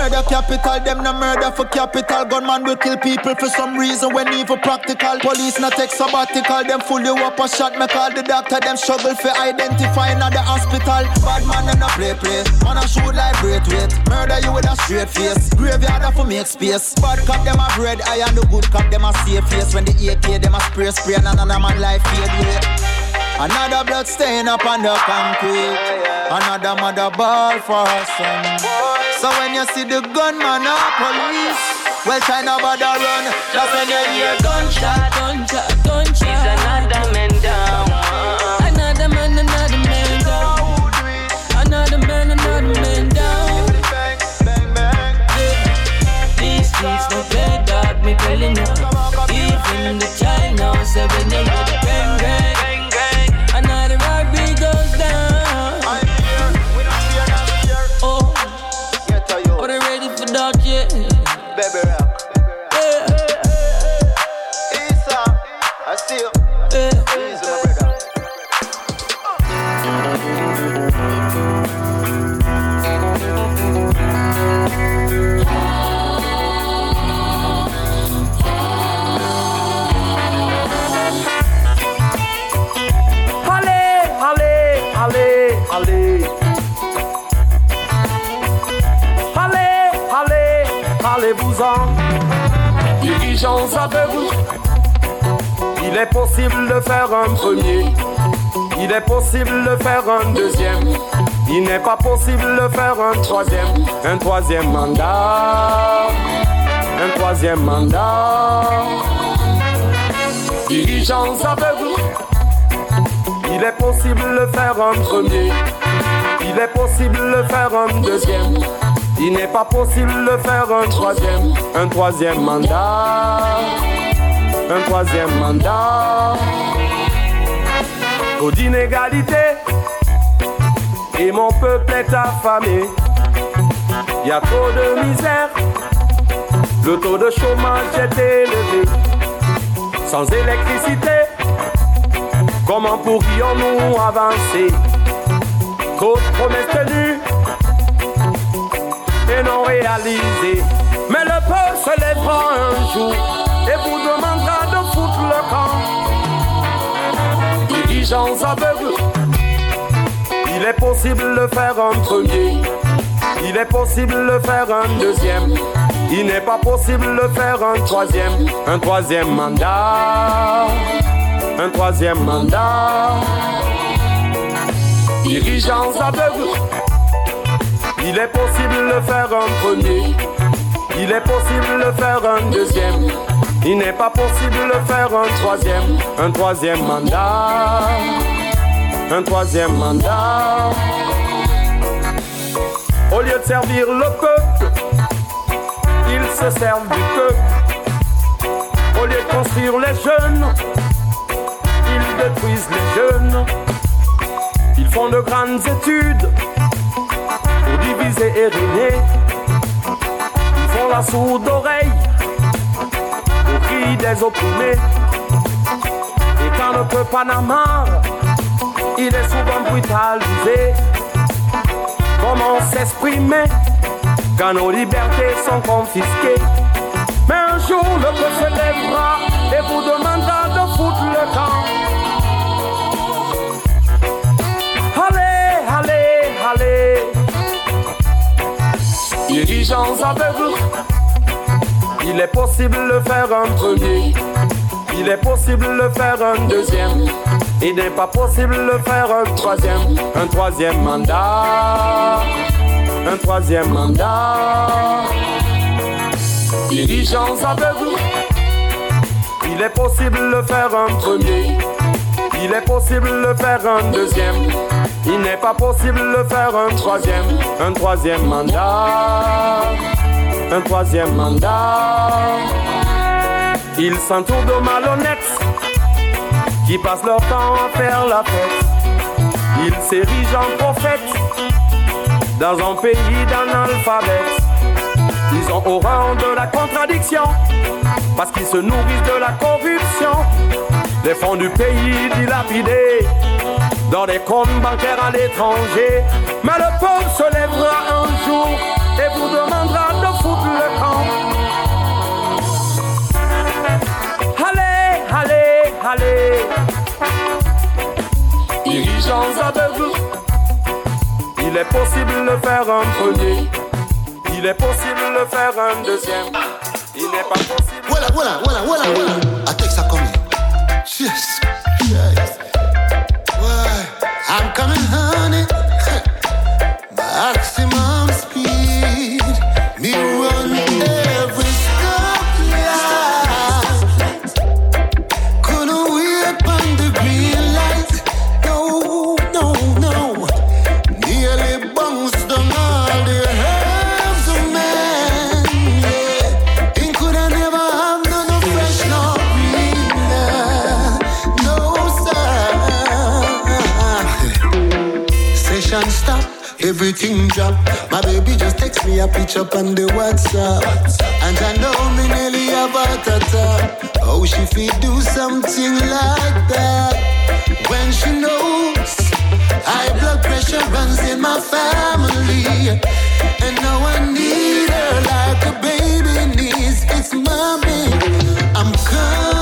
Murder capital, them no murder for capital. Gunman will kill people for some reason when evil practical. Police not take sabbatical, them fool you up a shot. Me call the doctor, them struggle for identifying at the hospital. Bad man them no play play, man a shoot like great weight. Murder you with a straight face, graveyard a for make space. Bad cop them a bread, I and the good cop them a safe face. When the AK them a spray spray, and another man life fade away. Another blood stain up on the concrete. Another mother ball for her son. So when you see the gunman or police,
Well, try no bother run. Just when you hear gunshot,
gunshot, gunshot.
Is another man down.
Another man, another man down. Another man, another man down. Yeah. These streets no play dog, me telling you. Even the child now say when you
allez-vous-en. Dirigeants aveugles, il est possible de faire un premier. Il est possible de faire un deuxième. Il n'est pas possible de faire un troisième. Un troisième mandat. Un troisième mandat. Dirigeants aveugles. Il est possible de faire un premier. Il est possible de faire un deuxième. Il n'est pas possible de faire un troisième. Un troisième mandat. Un troisième mandat. Trop d'inégalités. Et mon peuple est affamé. Il y a trop de misère. Le taux de chômage est élevé. Sans électricité. Comment pourrions-nous avancer? Trop de promesses tenues et non réalisées. Mais le peuple se lèvera un jour et vous demandera de foutre le camp. Dirigeants aveugles, il est possible de faire un premier. Il est possible de faire un deuxième. Il n'est pas possible de faire un troisième. Un troisième mandat un troisième mandat. Dirigeants aveugles, il est possible de faire un premier, il est possible de faire un deuxième, il n'est pas possible de faire un troisième, un troisième mandat, un troisième mandat. Au lieu de servir le peuple, ils se servent du peuple. Au lieu de construire les jeunes, ils détruisent les jeunes. Ils font de grandes études pour diviser et régner. Ils font la sourde oreille au cri des opprimés. Et quand le peuple en a marre, il est souvent brutalisé. Comment s'exprimer quand nos libertés sont confisquées? Mais un jour le peuple se lèvera et vous demandera Dirigeants aveugles, il est possible de faire un premier. Il est possible de faire un deuxième. Il n'est pas possible de faire un troisième. Un troisième mandat. Un troisième mandat. Dirigeants aveugles, il est possible de faire un premier. Il est possible de faire un deuxième. Il n'est pas possible de faire un troisième. Un troisième mandat. Un troisième mandat. Ils s'entourent de malhonnêtes qui passent leur temps à faire la fête. Ils s'érigent en prophètes dans un pays d'analphabètes. Ils ont horreur de la contradiction parce qu'ils se nourrissent de la corruption. Les fonds du pays dilapidés dans des comptes bancaires à l'étranger. Mais le peuple se lèvera un jour et vous demandera de foutre le camp. Allez, allez, allez. Dirigeants aveugles, il est possible de faire un premier. Il est possible de faire un deuxième. Il n'est pas possible.
Voilà, voilà, voilà, voilà, voilà. Take ça coming. Yes. yes.
Everything drop. My baby just text me a picture on the WhatsApp. And I know me nearly have a attack. Oh, she feel do something like that. When she knows high blood pressure runs in my family. And now I need her like a baby needs its mommy. I'm coming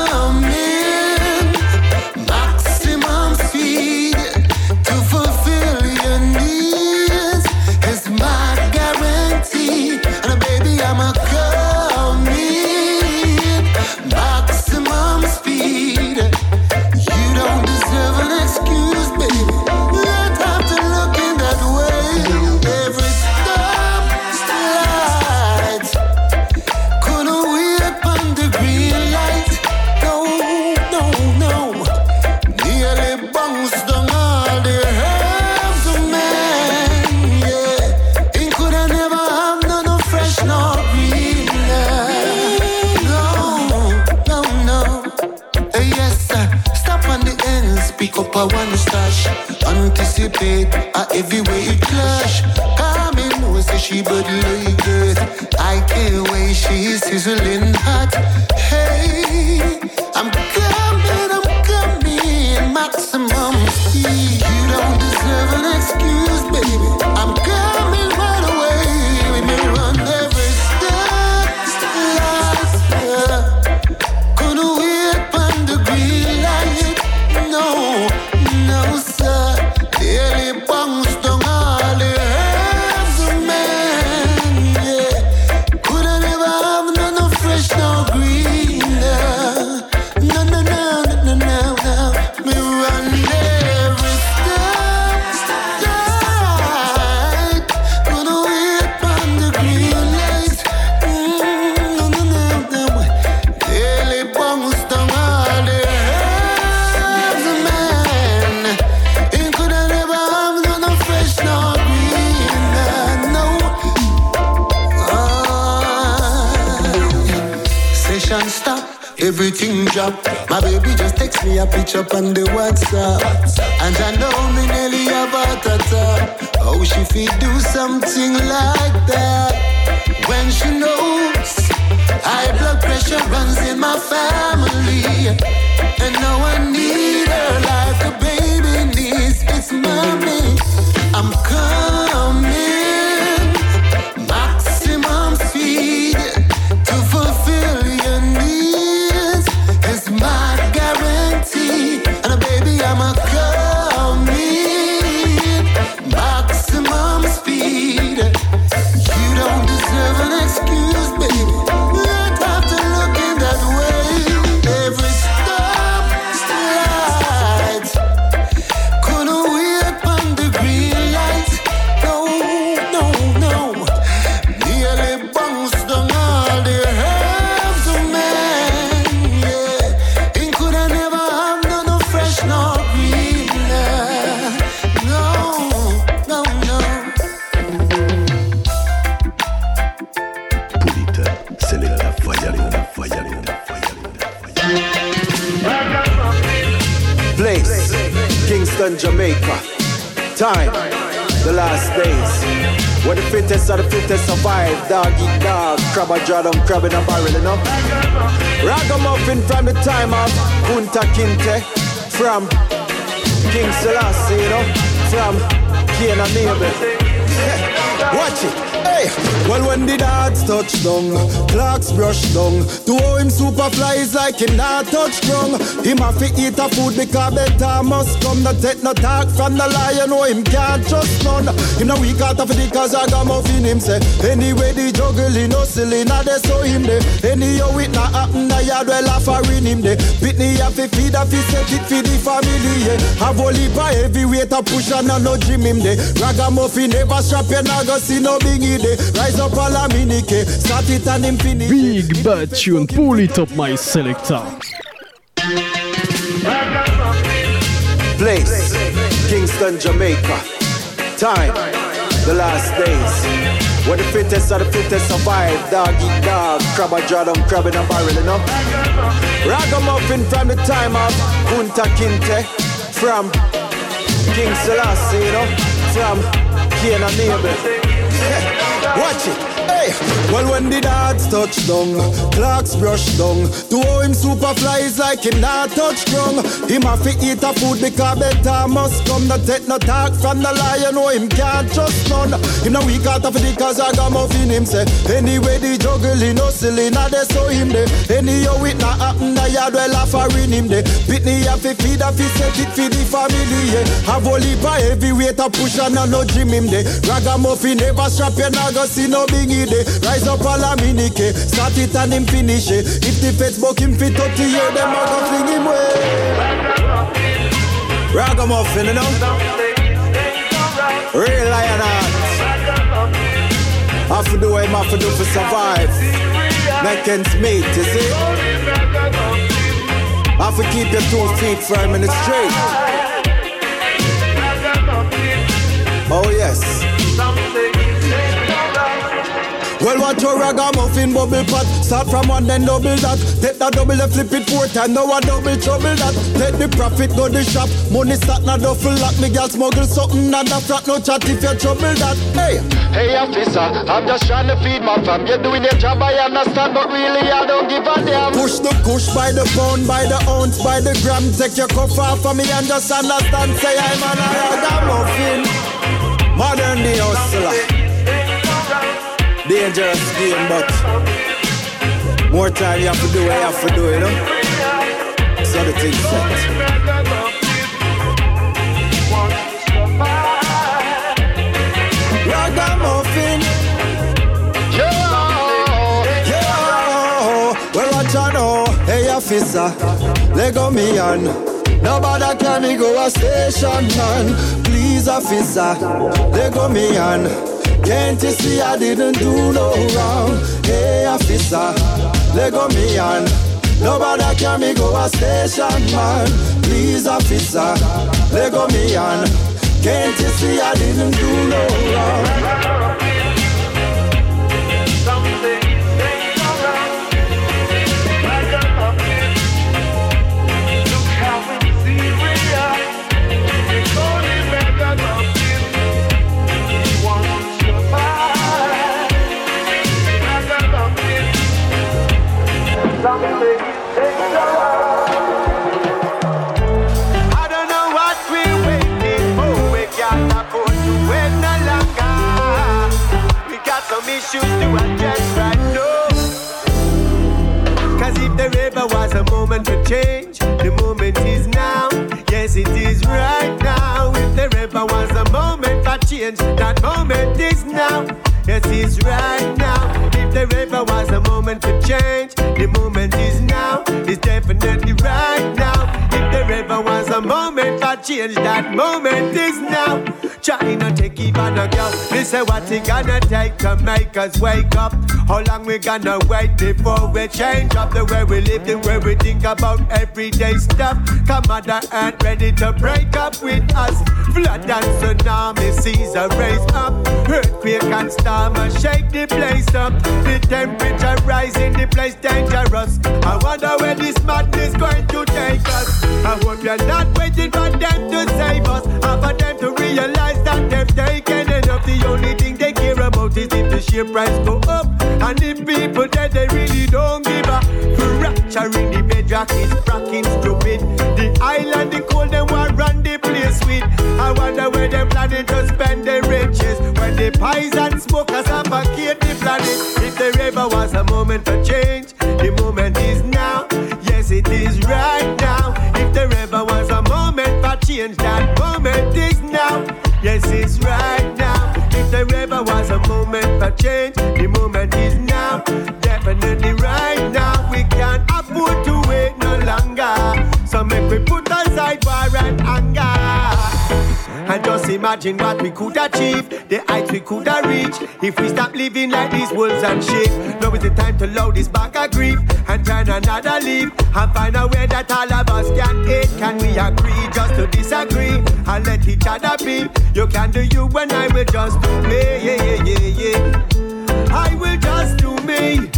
crab in a barrel, you know. Ragamuffin from the time of Kunta Kinte. From King Selassie, you know. From Cain. Watch it. Hey, well when the dogs touch down, clocks brush down. To how him super flies like him not touch ground. Him have to eat a food because better must come. Not take no talk from the lion, no him can't trust none. Him no weak out of the cause I got muffin him say. Anyway the juggling no silly, now they saw him there. Anyhow it not happen, the yard well offering him there. Pitney have to feed a fi set it for the family, yeah. Have only by heavyweight a push and no gym him there. Ragamuffin never strap you, not go see no bingy there. Rise up all a minike, start it and him finish.
Big Bad Tune, pull it up my selector.
Place, Kingston, Jamaica. Time, the last days. Where the fittest of the fittest survive. Dog eat dog, crab a draw down, crab in a barrel, you know. Ragamuffin from the time of Kunta Kinte. From King Selassie, you know. From
Cain and Abel. Watch it. Well when the dogs touch down, clocks brush down. To how him super flies like him not touch ground. Him have to eat a food because better must come. Not take no talk from the lion, know him can't trust none. Him no weak out of the cause I got muffin him say. Anyway the juggling, no silly, now they saw him there. Anyhow it not happen, the yard well offering him there. Pitney have to feed a fish, set it for the family, yeah. Have only by heavy weight a push and no gym him there. Ragamuffin never strap you, nah go see no bingy there. Rise up all a minike, eh. start it and him finish it. If the feds buck him fit 30 year, them a go fling him way. Ragamuffin, you know? Real lion heart. Have to do what him have to do for survive. Make ends meet, you see? Have to keep your two feet firm the street. Oh yes. Well, watch your ragamuffin bubble pot. Start from one, then double that. Take that double and flip it four times. Now a double trouble that. Take the profit, go the shop. Money start na duffel lock. Me gal smuggle something and the frat no chat if you trouble that. Hey,
Hey officer, I'm just trying to feed my fam. You're doing your job, I understand, but really I don't give a damn.
push the push by the pound, by the ounce, by the gram. Take your cuff off of me and just understand. Say I'm an ragamuffin. Modern day hustler. Dangerous game, but more time you have to do what you have to do, you know? So the thing set. Ragamuffin. Yo, yo. Well, what you know? Hey, officer, let go me on. Nobody can me go a station, man. Please, officer, let go me on. Can't you see I didn't do no wrong? Hey, officer, let go me on. Nobody can me go a station, man. Please, officer, let go me on. Can't you see I didn't do no wrong?
Issues to address right now. Cause if was a moment to change, the moment is now. Yes, it is right now. If was a moment for change, that moment is now. Yes, it's right now. If was a moment to change, the moment is now. It's definitely right now. If there ever was a moment change, that moment is now. China take even a girl. They say what it gonna take to make us wake up. How long we gonna wait before we change up the way we live, the way we think about everyday stuff? Come Mother Earth ready to break up with us. Flood and tsunami seas are raised up. Earthquake and storm are shake the place up. The temperature rising, the place dangerous. I wonder where this madness going to take us. I hope you're not waiting for to save us. Or for them to realize that they've taken enough. The only thing they care about is if the share price go up. And if people that they really don't give a fracturing the bedrock is cracking stupid. The island, the cold, them want run the place with. I wonder where they're planning to spend their riches. When the pies and smokers suffocate the planet. If there ever was a moment for change, the moment is now. Yes, it is right now. Change, that moment is now. Yes, it's right now. If there ever was a moment for change, the moment is now. Definitely right now. We can't afford to wait no longer. So make we put aside war and anger. And just imagine what we could achieve, the heights we could reached if we stop living like these wolves and sheep. Now is the time to load this bag of grief and turn another leaf and find a way that all of us can eat. Can we agree just to disagree and let each other be? You can do you and I will just do me. Yeah, yeah, yeah, yeah. I will just do me.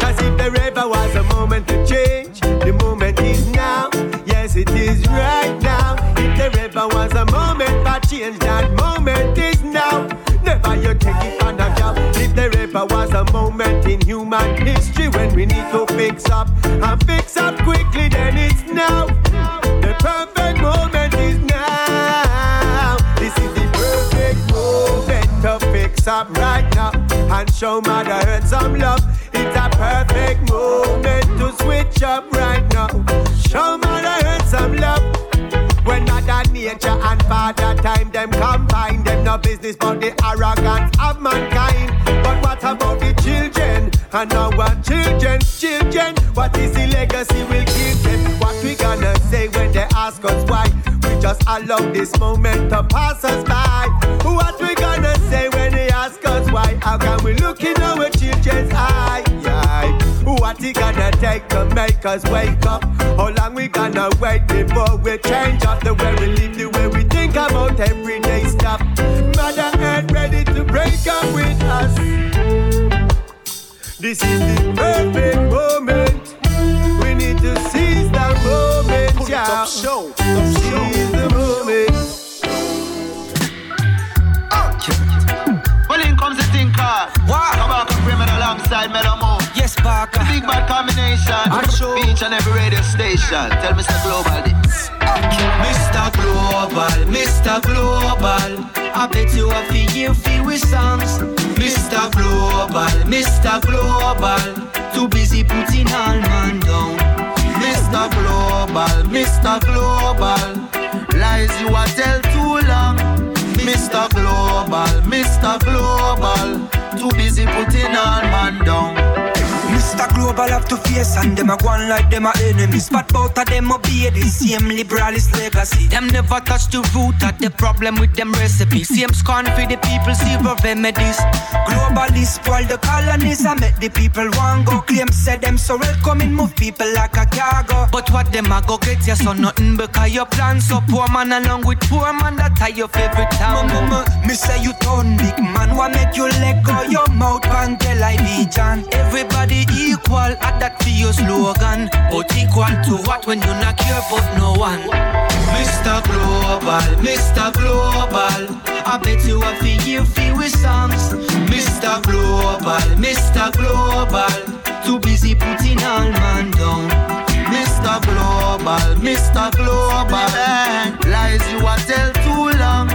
Cause if there ever was a moment to change, the moment is now. Yes, it is right change, that moment is now. Never you take it on a job. If there ever was a moment in human history when we need to fix up and fix up quickly, then it's now. The perfect moment is now. This is the perfect moment to fix up right now and show Mother Earth some love. It's a perfect moment them combine, them no business but the arrogance of mankind. But what about the children? And our children, children, what is the legacy we'll give them? What we gonna say when they ask us why? We just allow this moment to pass us by. What we gonna say when they ask us why? How can we look in our children's? Eye. What it gonna take to make us wake up? How long we gonna wait before we change up the way we live, the way we think about everyday stuff? Mother Earth ready to break up with us. This is the perfect moment. We need to seize the moment, yeah.
show.
Parker.
Big bad combination.
I'm.
Each and every radio station. Tell Mr. Global this.
Mr. Global, Mr. Global. I bet you a feel feel with songs. Mr. Global, Mr. Global. Too busy putting all man down.
Mr. Global, Mr. Global. Lies you a tell too long. Mr. Global, Mr. Global. Too busy putting all man down.
Mr. Global have to face and them a go on like them a enemies. But both of them obey the same liberalist legacy. Them never touch the root of the problem with them recipes. Same scorn for the people, zero remedies. Globalists spoil the colonies and make the people want go. Claim say them so welcoming, move people like a cargo. But what them a go get you so nothing because your plan so poor man along with poor man that tie your favorite town. Mama, me say you turn big man, what make you let go your mouth and tell I be John. Everybody equal, at that for your slogan. But equal to what when you not care about no one. Mr. Global, Mr. Global. I bet you a feel feel with songs. Mr. Global, Mr. Global. Too busy putting all man down.
Mr. Global, Mr. Global. Lies you a tell too long.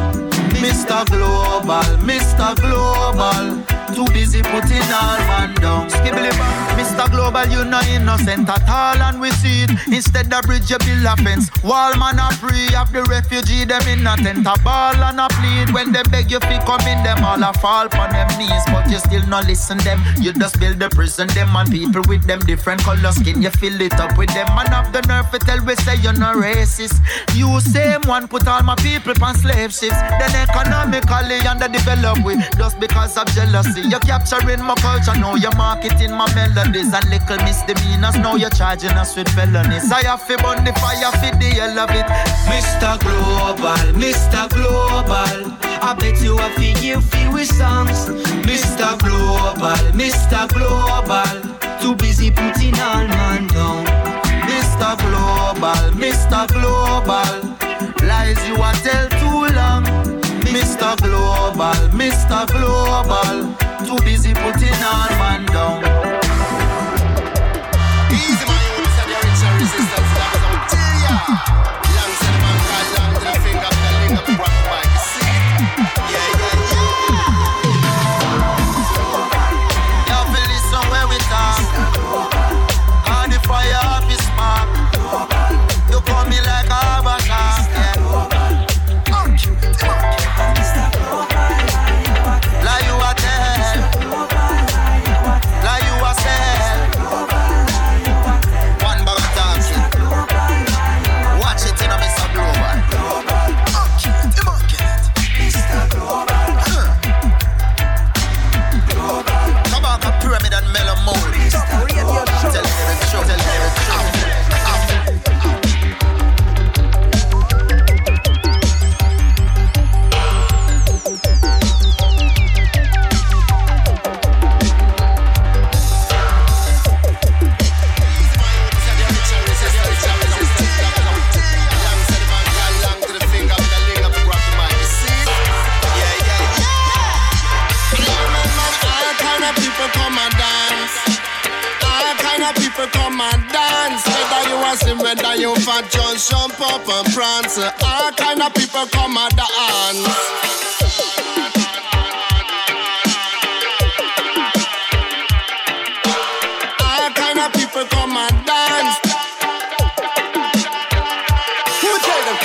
Mr. Global, Mr. Global. Too busy putting all man down. Skibbly bang. Mr. Global, you no innocent at all, and we see it. Instead of bridge, you build a fence. Wall man a free of the refugee, them in a tent a ball and a plead. When they beg you fi come in, them all a fall on them knees, but you still not listen them. You just build the prison, them and people with them different color skin. You fill it up with them, man have the nerve to tell we say you're not racist. You same one put all my people on slave ships, then economically underdeveloped we just because of jealousy. You're capturing my culture, now you're marketing my melodies and little misdemeanors. Now you're charging us with felonies. I have to burn the fire for the hell of it.
Mr. Global, Mr. Global. I bet you a feel with songs. Mr. Global, Mr. Global. Too busy putting all man down.
Mr. Global, Mr. Global.
Jump up and prance. All kind of people come and dance. All kind of people come and dance. Who tell them?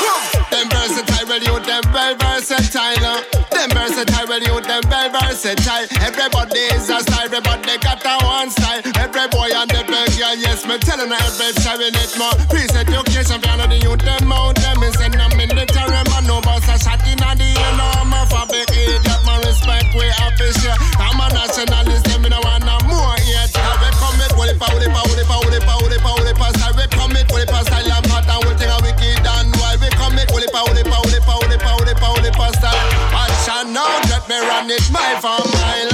Them versatile, you them versatile. Them versatile, well you them versatile. Everybody is a style, everybody got a one style. Every boy and every girl, yes, me telling every time we need more. Peace education, it my for mile.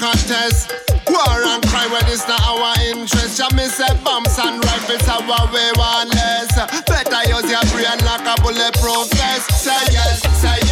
Contest. War and cry when it's not our interest. Yeah, me say bombs and rifles are what we want less. Better use your brain like a bulletproof vest. Say yes, say yes.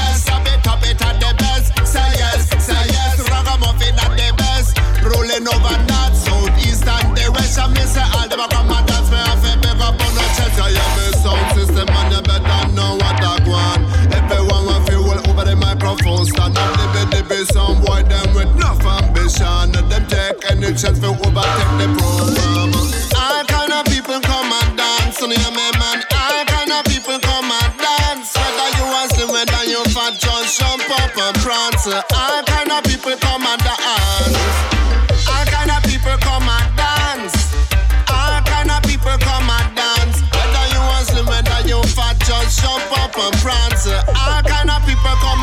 Chance to overtake the program. All kind of people come and dance, and hear me, man. All kind of people come and dance. Whether you are slim, whether you fat, just jump up and prance. All kind of people come and dance. All kind of people come and dance. All kind of people come and dance. Whether you are slim, whether you fat, just jump up and prance. All kind of people come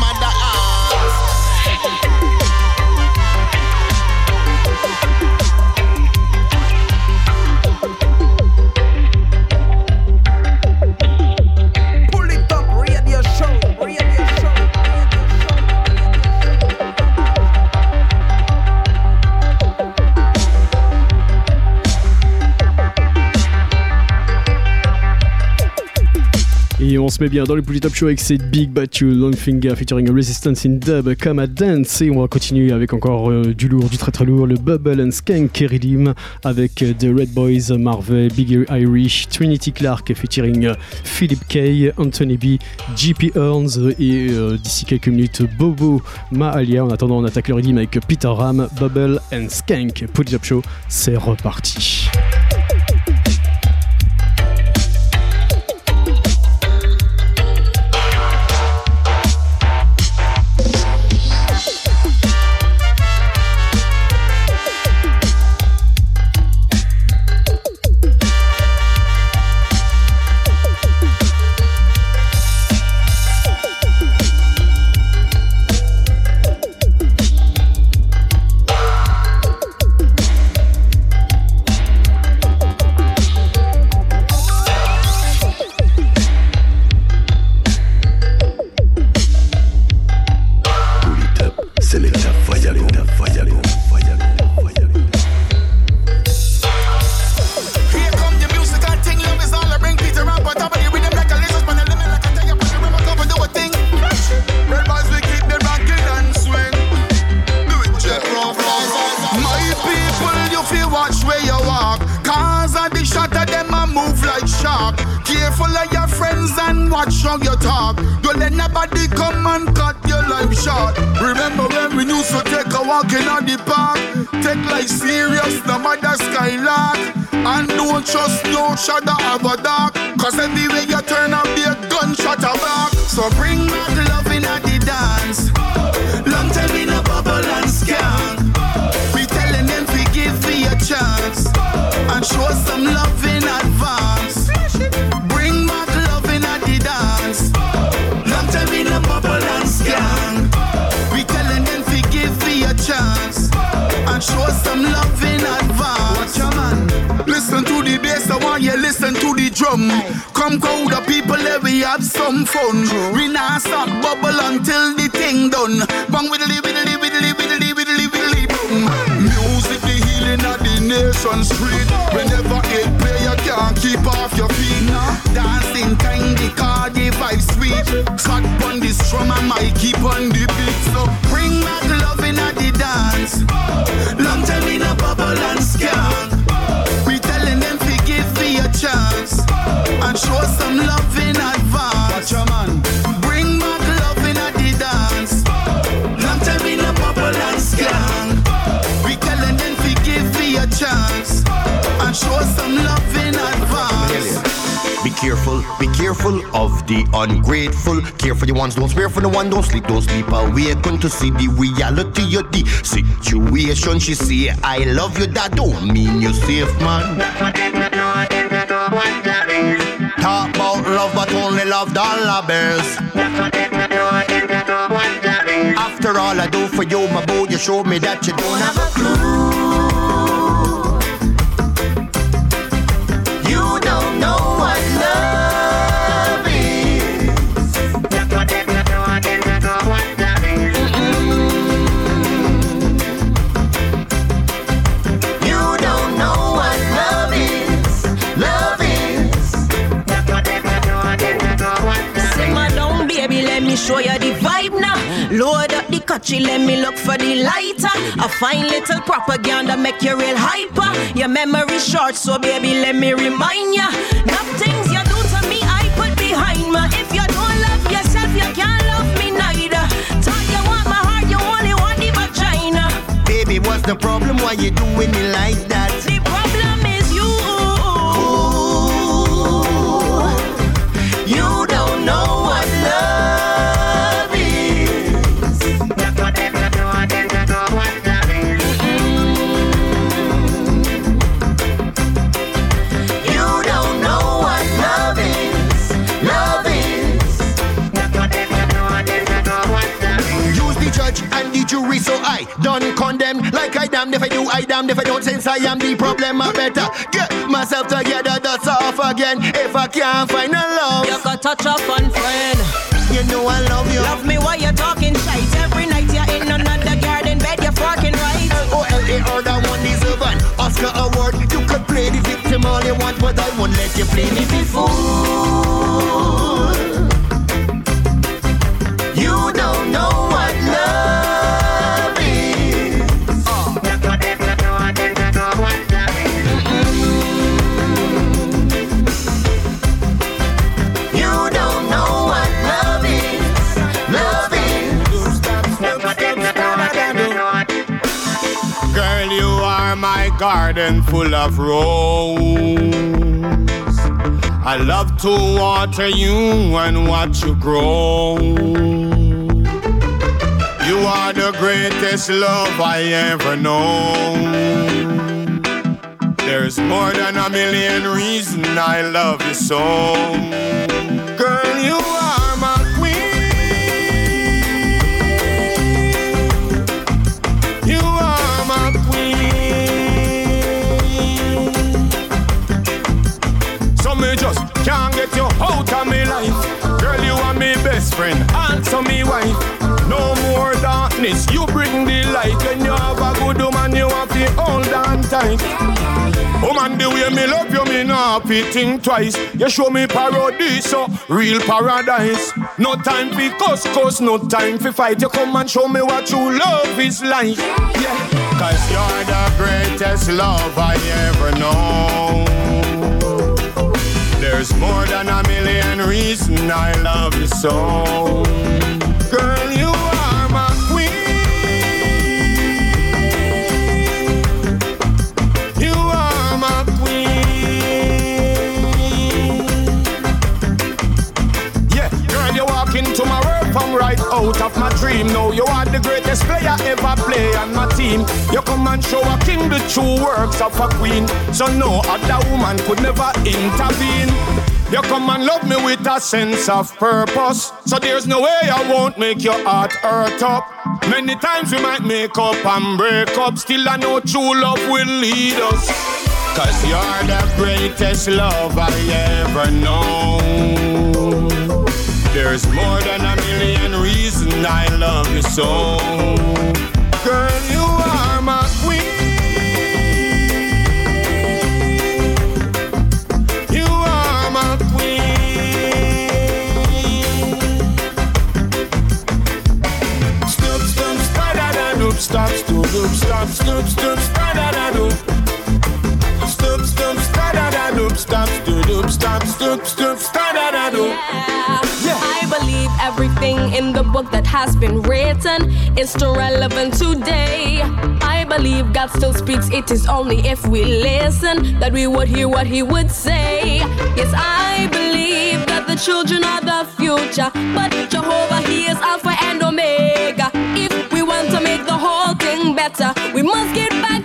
se met bien dans le Bully Top Show avec cette Big Batu Longfinger featuring Resistance in Dub Come at Dance. Et on va continuer avec encore euh, du lourd, du très très lourd, le Bubble and Skank Redeem avec euh, The Red Boys, Marvel, Big Irish, Trinity Clark featuring euh, Philip Kay, Anthony B, JP Earns et d'ici quelques minutes Bobo Maalia. En attendant, on attaque le Redeem avec Peter Ram, Bubble and Skank. Bully Top Show, c'est reparti.
Nobody come and cut your life short. Remember when we used to take a walk in the park? Take life serious, no matter skylark. And don't trust no shadow of a dark. Cause everywhere you turn up, be a gunshot a back. So bring back love in the dance. Long time in a bubble and skank. We telling them to give me a chance. And show some love in advance. Show some love in advance. Watch your man. Listen to the bass, I want you listen to the drum. Come go the people, let we have some fun. We not stop bubble until the thing done. Bang with the widdly widdly widdly widdly boom. Music the healing of the nation street. Whenever it play, you can't keep off your feet. Dancing kind, the car, the vibe sweet. Track on the drum I might keep on the beat. So bring back dance. Long time in a bubble and scan. We telling them to give me a chance and show some love in advance. man. Bring back
careful, be careful of the ungrateful. Care for the ones, don't spare for the one, don't sleep, don't sleep. Awaken to see the reality of the situation. She say, I love you, that don't mean you're safe, man. Talk about love, but only love dollar bills. After all I do for you, my boy, you show me that you don't have a clue.
You don't know what
Country, let me look for the lighter. A fine little propaganda make you real hyper. Your memory short, so baby, let me remind ya. Enough things you do to me, I put behind me. If you don't love yourself, you can't love me neither. Thought you want my heart, you only want the vagina.
Baby, what's the problem? Why you doing me like that? And so I don't condemn. Like I damned if I do, I damned if I don't. Since I am the problem, I better get myself together. That's off again. If I can't find a love,
You got touch a fun friend.
You know I love you.
Love me while you're talking shite. Every night you're in another garden bed, you're fucking right.
Oh, L-O-L-A or that one deserve an Oscar award. You could play the victim all you want, but I won't let you play me before.
Garden full of rose. I love to water you and watch you grow. You are the greatest love I ever known. There's more than a million reasons I love you so. Girl, you are out of me life. Girl, you are my best friend, also me wife. No more darkness, you bring the light. When you have a good woman, you have to hold on tight. Woman, the way me love you, me not fi think twice. You show me paradise, so real paradise. No time for cuss, cuss, no time for fight. You come and show me what true love is like. Yeah, cause you're the greatest love I ever know. There's more than a million reasons I love you so. Out of my dream. Now you are the greatest player ever play on my team. You come and show a king the true works of a queen. So no other woman could never intervene. You come and love me with a sense of purpose. So there's no way I won't make your heart hurt up. Many times we might make up and break up. Still I know true love will lead us. Cause you're the greatest love I ever known. There's more than a million reasons I love you so. Girl, you are my queen. You are my queen. Stoop, stoop, stop, stoop, doop, stop, stoop, stoop, spa-da-da-doop. Stoop, stoop, stop, stoop, doop, stop, stoop, stoop, spa-da-da-doop.
I believe everything in the book that has been written is still relevant today. I believe God still speaks, it is only if we listen that we would hear what He would say. Yes, I believe that the children are the future, but Jehovah, He is Alpha and Omega. If we want to make the whole thing better, we must get back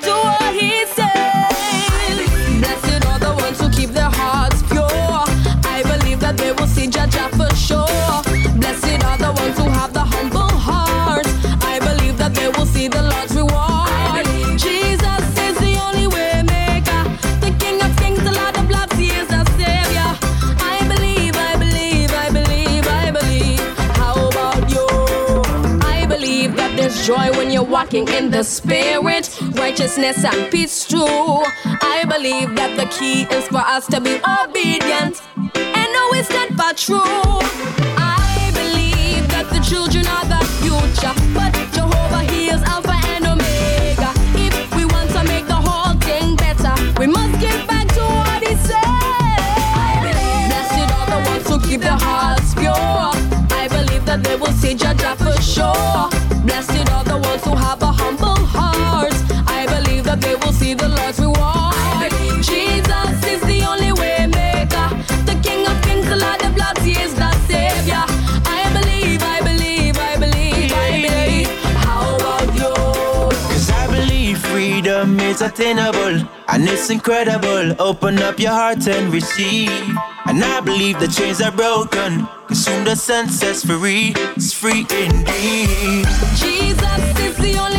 joy when you're walking in the Spirit, righteousness and peace too. I believe that the key is for us to be obedient and always stand for true. I believe that the children are the future, but Jehovah He is Alpha and Omega. If we want to make the whole thing better, we must get back to what He said. I believe Blessed are the ones who keep their hearts pure. I believe that they will see Jaja
freedom attainable and it's incredible. Open up your heart and receive. And I believe the chains are broken. Whom the sun sets free is free indeed.
Jesus is the only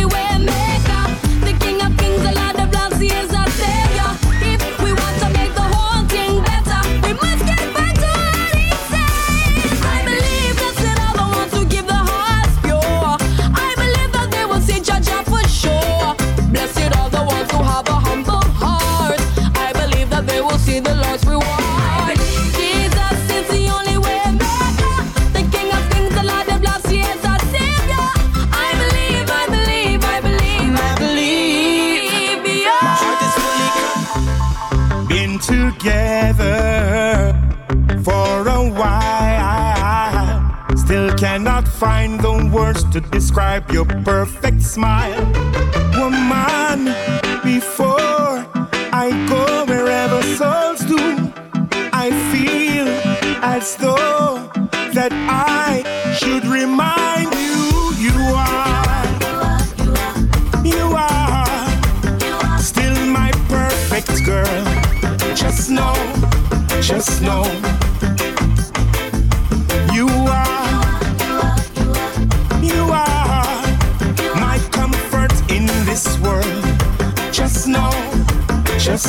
cannot find the words to describe your perfect smile. Woman, before I go wherever souls do, I feel as though that I should remind you you are. You are still my perfect girl. Just know, just know.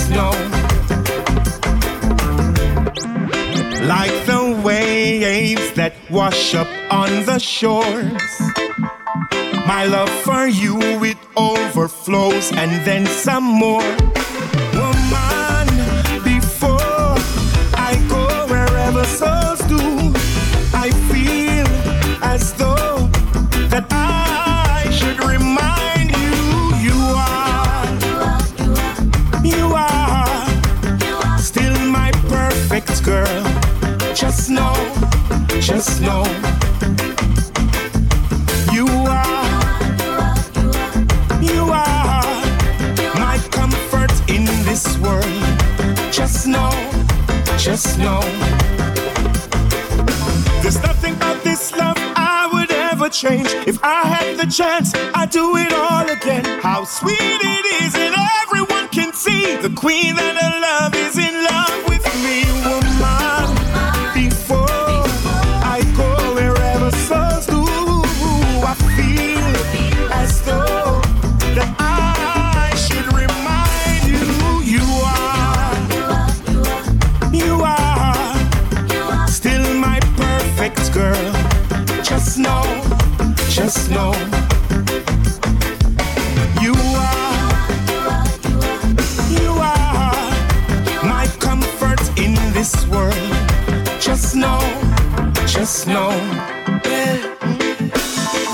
Know. Like the waves that wash up on the shores. My love for you, it overflows and then some more. Just know. You are, you are my comfort in this world. Just know, just know. There's nothing about this love I would ever change. If I had the chance, I'd do it all again. How sweet it is, and everyone can see the queen that I love is in love with just know. You are, you are my comfort in this world. Just know, just know.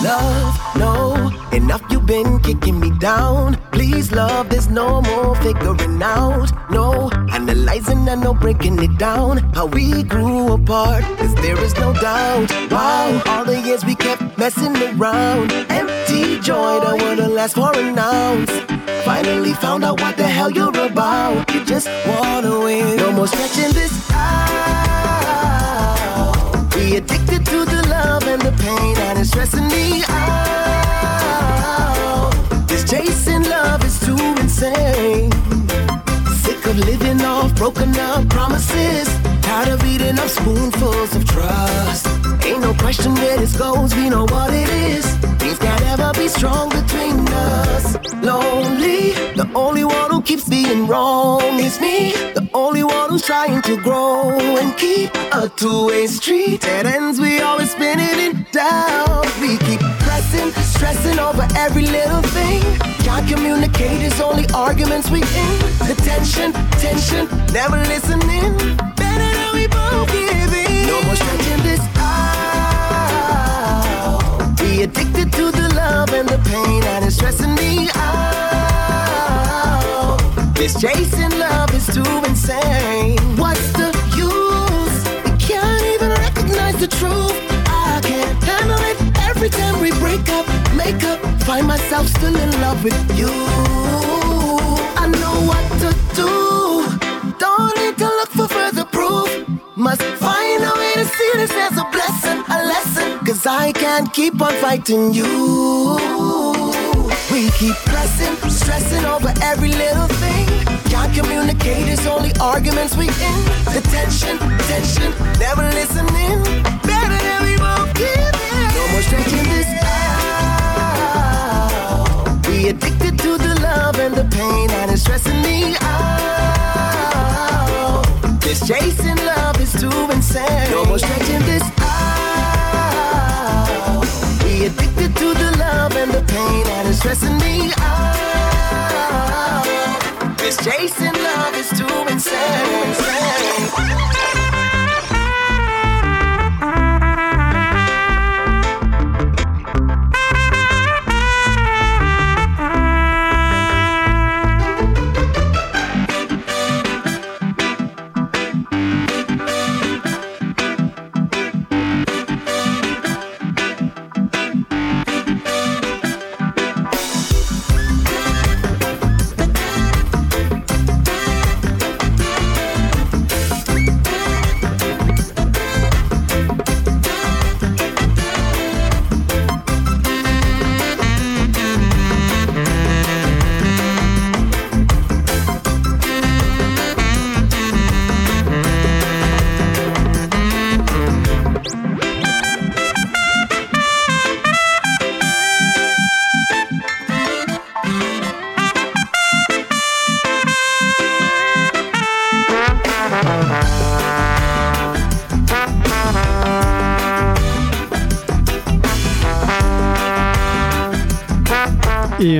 Love, no, enough you've been kicking me down. Please, love, there's no more figuring out. No, analyzing and no breaking it down. How we grew apart, cause there is no doubt. Wow, all the years we kept messing around. Empty joy that wouldn't last for an ounce. Finally found out what the hell you're about. You just wanna win. No more stretching this out. Be addicted to the love and the pain and it's stressing me out. This chasing love is too insane. Sick of living off broken up promises. Tired of eating up spoonfuls of trust. Ain't no question where this goes, we know what it is. Things can't ever be strong between us. Lonely, the only one who keeps being wrong is me. The only one who's trying to grow and keep a two-way street. Dead ends, we always spinning in doubt. We keep pressing, stressing over every little thing. Can't communicate, it's only arguments we in. The tension, tension, never listening. Better than we both give in. No more stretching this out. Be addicted to the love and the pain and it's stressing me out. This chasing love is too insane. Every time we break up, make up. Find myself still in love with you. I know what to do. Don't need to look for further proof. Must find a way to see this as a blessing, a lesson. Cause I can't keep on fighting you. We keep pressing, stressing over every little thing. Can't communicate, it's only arguments we in. The tension, tension, never listening. More stretching this out. Be addicted to the love and the pain, and it's stressing me out. This chasing love is too insane. No more stretching this out. Be addicted to the love and the pain, and it's stressing me out. This chasing love is too insane.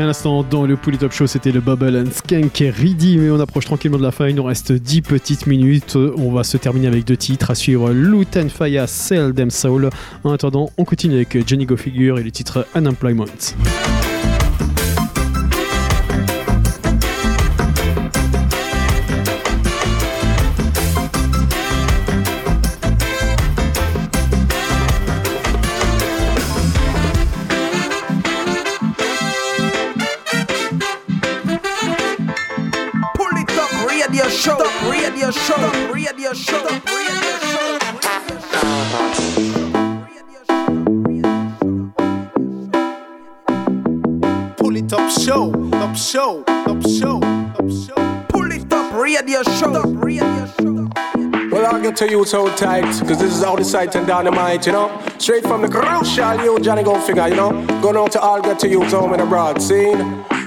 À l'instant, dans le Pouli Top Show, c'était le Bubble and Skank et mais on approche tranquillement de la fin. Il nous reste 10 petites minutes. On va se terminer avec deux titres. À suivre Lutan Faya, Sell Them Soul. En attendant, on continue avec Johnny Go Figure et le titre Unemployment.
To you so tight, cause this is all the sight and dynamite, you know? Straight from the crucial, you Johnny Go Figure, you know? Going out to all get to you home in abroad, scene.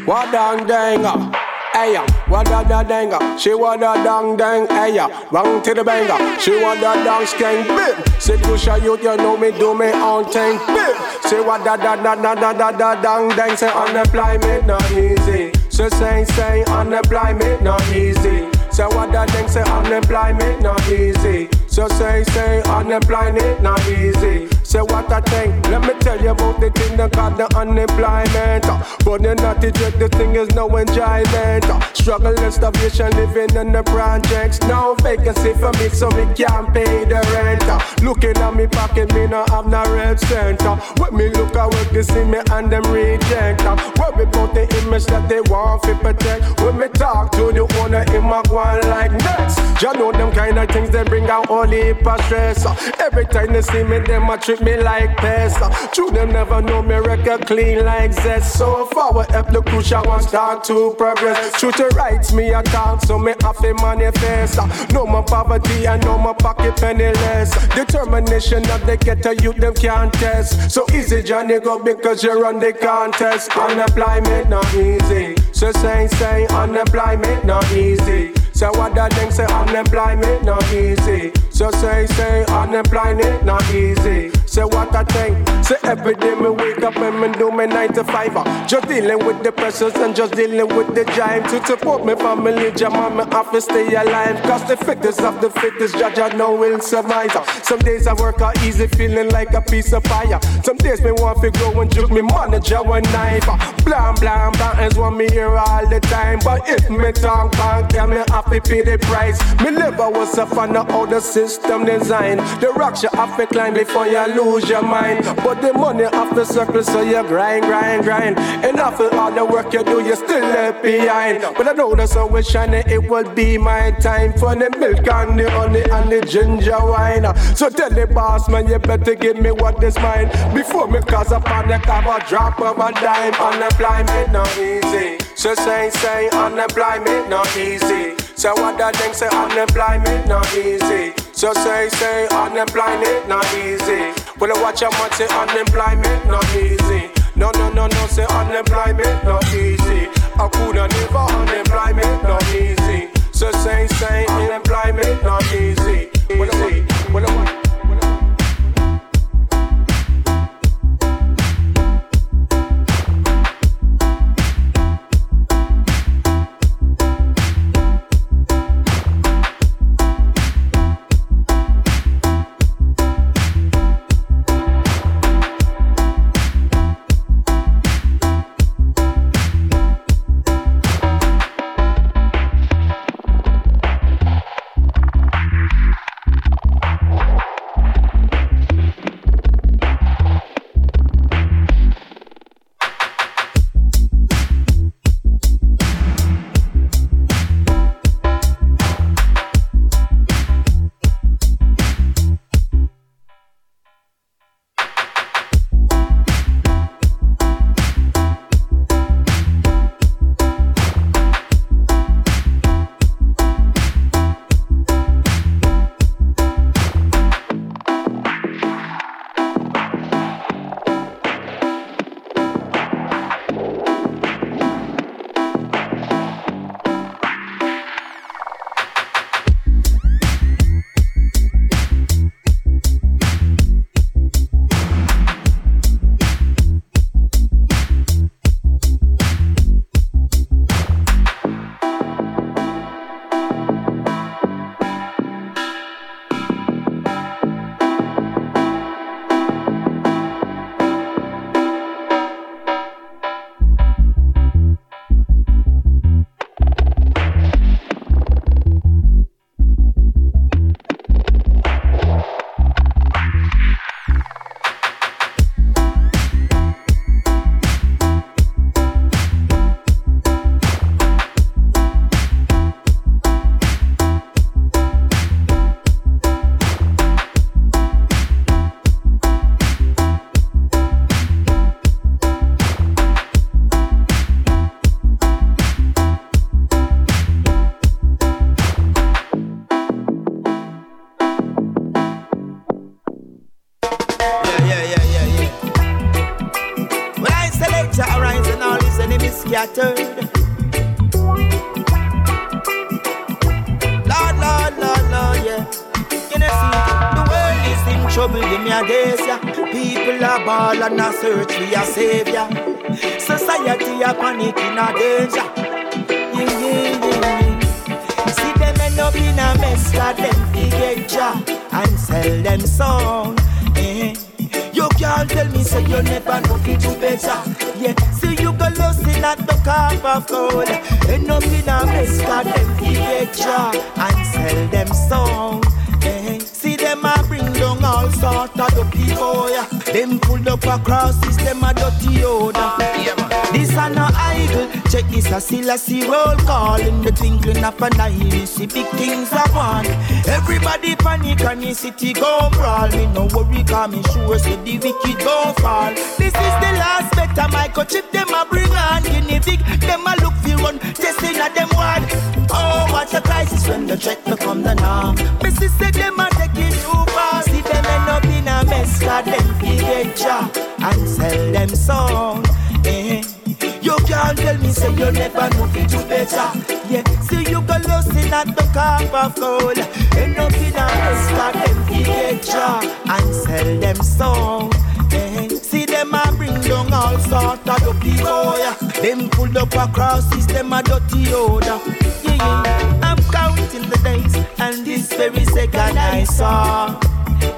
What dang dang, uh. Hey, uh, what a da danga, uh, she want a dang dang. Hey, uh, wrong to the banger, she want a dang skank. Bim, say Pusha youth, you know me do me own thing. Bim, say what da da da da da da da dang dang. Say unemployment not easy. So say say on the unemployment not easy. Say what da dang say unemployment not easy. So say say unemployment not easy. Say what I think. Let me tell you about the thing that got the unemployment. Uh, but you're not the dread, the thing is no enjoyment. Uh, Struggle and starvation, living in the projects. No vacancy for me, so we can't pay the rent. Uh, Looking at me pocket, me no have no red center. When me look at work, they see me and them reject. Worry about the image that they want to protect. When me talk to the owner, in my one like next. You know them kind of things they bring out all the stress. Every time they see me, them a trick me like pests. Uh, true, them never know me record clean like zest. So forward, up the crucial one start to progress. True to rights, me a talk, so me have to manifest. Uh, no more poverty and no more pocket penniless. Determination of the ghetto youth, them can't test. So easy, Johnny, go because you run the contest. Unemployment not easy. So say, say, unemployment not easy. So what that thing say unemployment not easy. So say say unemployment not easy. Say what I think. Say every day me wake up and me do me nine to five. Uh, just dealing with the pressures and just dealing with the giant. To support me family, jam on me have to stay alive. Cause the fittest of the fittest, judge I know will survive. Uh, some days I work out easy, feeling like a piece of fire. Some days me want to go and juke me manager one knife. Uh, blam blam blam is what me hear all the time. But if me talk back, yeah, me have to pay the price. Me never was a fan of how the system design. The rocks you have to climb before you lose your mind. But the money off the circle, so you grind, grind, grind. And after all the work you do, you still left behind. But I know the sun will shine, it will be my time for the milk and the honey and the ginger wine. So tell the boss man, you better give me what is mine before me cause a panic have a drop of a dime. Unemployment not easy. So say, say, unemployment not easy. So what that thing say unemployment not easy. So say say unemployment not easy. When I watch much say unemployment not easy. No no no no say unemployment not easy. I coulda never unemployment not easy. So say say unemployment not easy.
City go brawl. Me no worry, cause me sure say the wicked go fall. This is the last better microchip them a bring on. Guinea pig, them a look for run. Testing at them ward. Oh, what a crisis when the check become the norm. Missy said them a take it too far. See them end up in a mess, cause them fi get job and sell them song. Eh. You can't tell me say you never know fi do better. Yeah, see you go lost in at the cup of gold. Dirty odor. Yeah, yeah. I'm counting the days, and this very second I saw.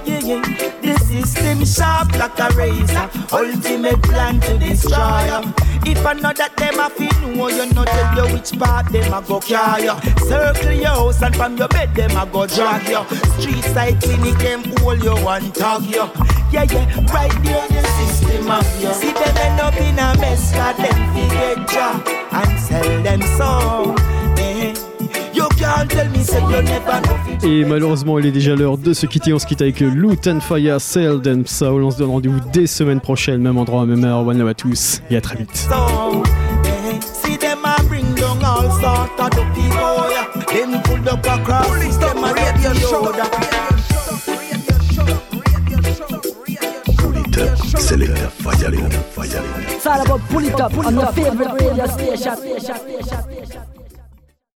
Yeah, yeah. The system sharp like a razor. Ultimate plan to destroy ya. If that them a fit know you know tell you which part them a go carry. Circle your house and from your bed them a go drag you. Street side clinic them hold you and tag you. Yeah, yeah, right there the system of you. See them end up in a mess, cause them fi get job and sell them. Eh. You can't tell me say you never know fi
Et malheureusement, il est déjà l'heure de se quitter. On se quitte avec Loot and Fire, Seldom Soul. On se donne rendez-vous dès semaine prochaine, même endroit, même heure. One love à tous et à très vite.
song.
Fayalo, Fayalo.
It's all about pull it up on your favorite radio station.